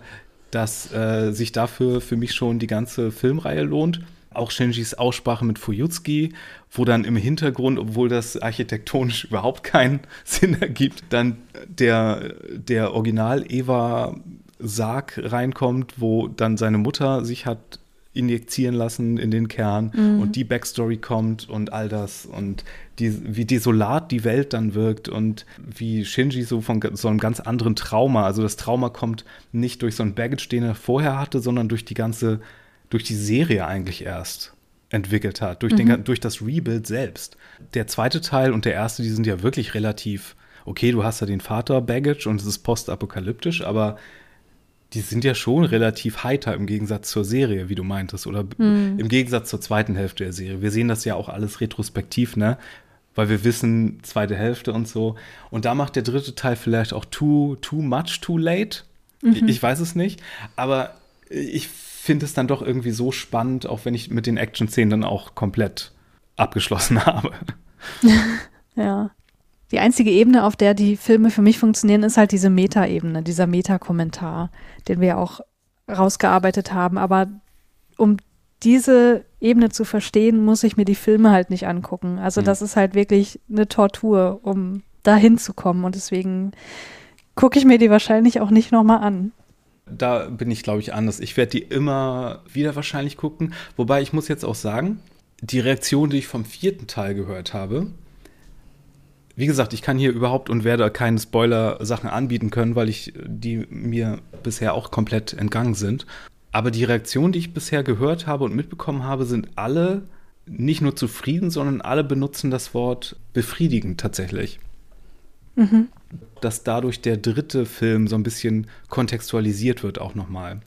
dass äh, sich dafür für mich schon die ganze Filmreihe lohnt. Auch Shinjis Aussprache mit Fuyutsuki, wo dann im Hintergrund, obwohl das architektonisch überhaupt keinen Sinn ergibt, dann der, der Original-Eva-Sarg reinkommt, wo dann seine Mutter sich hat injizieren lassen in den Kern mhm. und die Backstory kommt und all das und die, wie desolat die Welt dann wirkt und wie Shinji so von so einem ganz anderen Trauma, also das Trauma kommt nicht durch so ein Baggage, den er vorher hatte, sondern durch die ganze, durch die Serie eigentlich erst entwickelt hat, durch, mhm. den, durch das Rebuild selbst. Der zweite Teil und der erste, die sind ja wirklich relativ, okay, du hast ja den Vater Baggage und es ist postapokalyptisch, aber die sind ja schon relativ heiter im Gegensatz zur Serie, wie du meintest, oder mhm. im Gegensatz zur zweiten Hälfte der Serie. Wir sehen das ja auch alles retrospektiv, ne? Weil wir wissen, zweite Hälfte und so. Und da macht der dritte Teil vielleicht auch too, too much, too late. Mhm. Ich, ich weiß es nicht. Aber ich finde es dann doch irgendwie so spannend, auch wenn ich mit den Action-Szenen dann auch komplett abgeschlossen habe. ja die einzige Ebene, auf der die Filme für mich funktionieren, ist halt diese Meta-Ebene, dieser Meta-Kommentar, den wir auch rausgearbeitet haben. Aber um diese Ebene zu verstehen, muss ich mir die Filme halt nicht angucken. Also mhm. das ist halt wirklich eine Tortur, um da hinzukommen. Und deswegen gucke ich mir die wahrscheinlich auch nicht nochmal an. Da bin ich, glaube ich, anders. Ich werde die immer wieder wahrscheinlich gucken. Wobei ich muss jetzt auch sagen, die Reaktion, die ich vom vierten Teil gehört habe, wie gesagt, ich kann hier überhaupt und werde keine Spoiler-Sachen anbieten können, weil ich die mir bisher auch komplett entgangen sind. Aber die Reaktionen, die ich bisher gehört habe und mitbekommen habe, sind alle nicht nur zufrieden, sondern alle benutzen das Wort befriedigend tatsächlich. Mhm. Dass dadurch der dritte Film so ein bisschen kontextualisiert wird auch nochmal.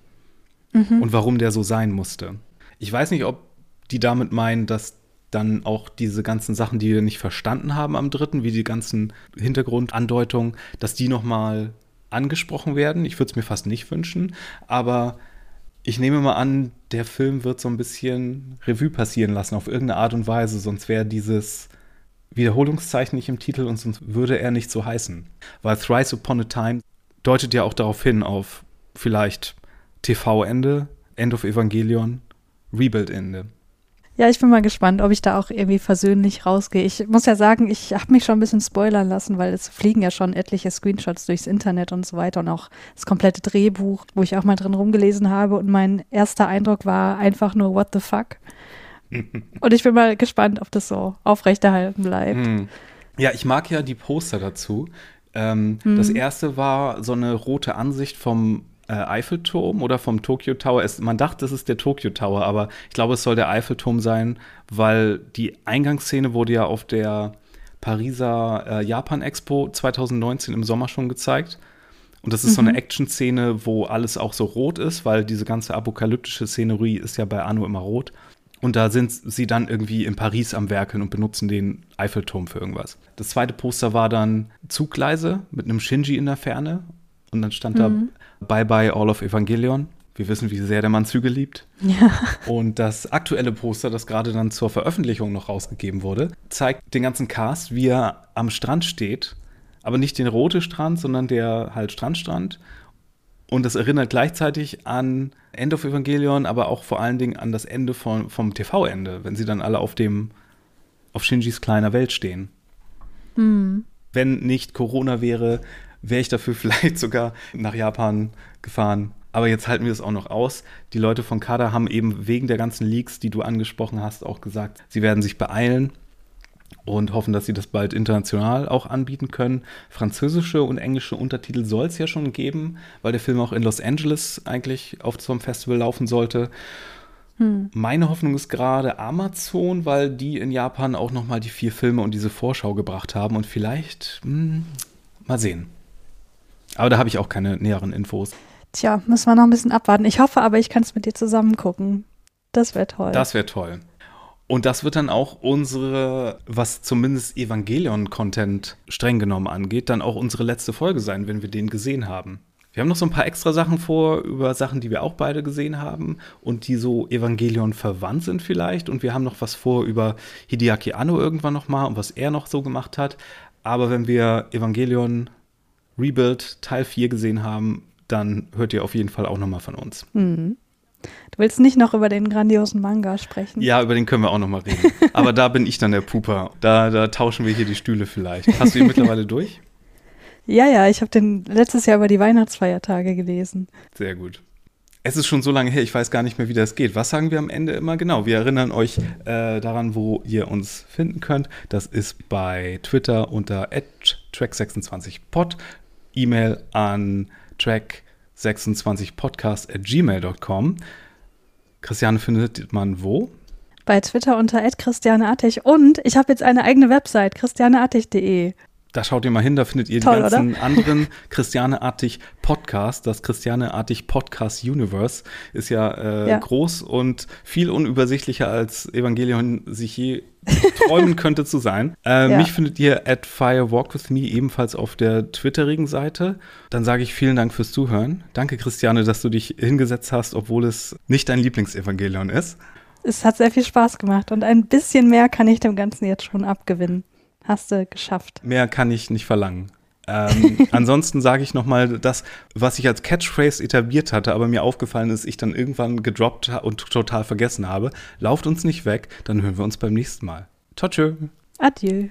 Mhm. Und warum der so sein musste. Ich weiß nicht, ob die damit meinen, dass dann auch diese ganzen Sachen, die wir nicht verstanden haben am dritten, wie die ganzen Hintergrundandeutungen, dass die nochmal angesprochen werden. Ich würde es mir fast nicht wünschen, aber ich nehme mal an, der Film wird so ein bisschen Revue passieren lassen auf irgendeine Art und Weise, sonst wäre dieses Wiederholungszeichen nicht im Titel und sonst würde er nicht so heißen. Weil Thrice Upon a Time deutet ja auch darauf hin, auf vielleicht TV-Ende, End of Evangelion, Rebuild-Ende. Ja, ich bin mal gespannt, ob ich da auch irgendwie versöhnlich rausgehe. Ich muss ja sagen, ich habe mich schon ein bisschen spoilern lassen, weil es fliegen ja schon etliche Screenshots durchs Internet und so weiter und auch das komplette Drehbuch, wo ich auch mal drin rumgelesen habe und mein erster Eindruck war einfach nur What the fuck. und ich bin mal gespannt, ob das so aufrechterhalten bleibt. Hm. Ja, ich mag ja die Poster dazu. Ähm, mhm. Das erste war so eine rote Ansicht vom äh, Eiffelturm oder vom Tokyo Tower. Es, man dachte, es ist der Tokyo Tower, aber ich glaube, es soll der Eiffelturm sein, weil die Eingangsszene wurde ja auf der Pariser äh, Japan Expo 2019 im Sommer schon gezeigt. Und das ist mhm. so eine mhm. Action-Szene, wo alles auch so rot ist, weil diese ganze apokalyptische Szenerie ist ja bei Anno immer rot. Und da sind sie dann irgendwie in Paris am Werkeln und benutzen den Eiffelturm für irgendwas. Das zweite Poster war dann Zuggleise mit einem Shinji in der Ferne. Und dann stand mhm. da Bye Bye All of Evangelion. Wir wissen, wie sehr der Mann Züge liebt. Ja. Und das aktuelle Poster, das gerade dann zur Veröffentlichung noch rausgegeben wurde, zeigt den ganzen Cast, wie er am Strand steht. Aber nicht den roten Strand, sondern der halt Strandstrand. Und das erinnert gleichzeitig an End of Evangelion, aber auch vor allen Dingen an das Ende von, vom TV-Ende, wenn sie dann alle auf dem, auf Shinjis kleiner Welt stehen. Mhm. Wenn nicht Corona wäre, wäre ich dafür vielleicht sogar nach Japan gefahren. Aber jetzt halten wir es auch noch aus. Die Leute von Kada haben eben wegen der ganzen Leaks, die du angesprochen hast, auch gesagt, sie werden sich beeilen und hoffen, dass sie das bald international auch anbieten können. Französische und englische Untertitel soll es ja schon geben, weil der Film auch in Los Angeles eigentlich auf so einem Festival laufen sollte. Hm. Meine Hoffnung ist gerade Amazon, weil die in Japan auch noch mal die vier Filme und diese Vorschau gebracht haben und vielleicht hm, mal sehen. Aber da habe ich auch keine näheren Infos. Tja, müssen wir noch ein bisschen abwarten. Ich hoffe aber, ich kann es mit dir zusammen gucken. Das wäre toll. Das wäre toll. Und das wird dann auch unsere, was zumindest Evangelion-Content streng genommen angeht, dann auch unsere letzte Folge sein, wenn wir den gesehen haben. Wir haben noch so ein paar extra Sachen vor über Sachen, die wir auch beide gesehen haben und die so Evangelion verwandt sind vielleicht. Und wir haben noch was vor über Hideaki Anno irgendwann noch mal und was er noch so gemacht hat. Aber wenn wir Evangelion Rebuild Teil 4 gesehen haben, dann hört ihr auf jeden Fall auch noch mal von uns. Mhm. Du willst nicht noch über den grandiosen Manga sprechen? Ja, über den können wir auch noch mal reden. Aber da bin ich dann der Puper. Da, da tauschen wir hier die Stühle vielleicht. Hast du ihn mittlerweile durch? Ja, ja, ich habe den letztes Jahr über die Weihnachtsfeiertage gelesen. Sehr gut. Es ist schon so lange her, ich weiß gar nicht mehr, wie das geht. Was sagen wir am Ende immer genau? Wir erinnern euch äh, daran, wo ihr uns finden könnt. Das ist bei Twitter unter track26pod, E-Mail an track26podcast at gmail.com. Christiane findet man wo? Bei Twitter unter christianeartig und ich habe jetzt eine eigene Website, christianeartig.de. Da schaut ihr mal hin, da findet ihr Toll, die ganzen oder? anderen Christianeartig Podcasts. Das Christianeartig Podcast Universe ist ja, äh, ja, groß und viel unübersichtlicher als Evangelion sich je träumen könnte zu sein. Äh, ja. Mich findet ihr at firewalkwithme ebenfalls auf der twitterigen Seite. Dann sage ich vielen Dank fürs Zuhören. Danke, Christiane, dass du dich hingesetzt hast, obwohl es nicht dein Lieblingsevangelion ist. Es hat sehr viel Spaß gemacht und ein bisschen mehr kann ich dem Ganzen jetzt schon abgewinnen. Hast du geschafft. Mehr kann ich nicht verlangen. ähm, ansonsten sage ich noch mal das, was ich als Catchphrase etabliert hatte, aber mir aufgefallen ist, ich dann irgendwann gedroppt und total vergessen habe. Lauft uns nicht weg, dann hören wir uns beim nächsten Mal. Tschö. Adieu.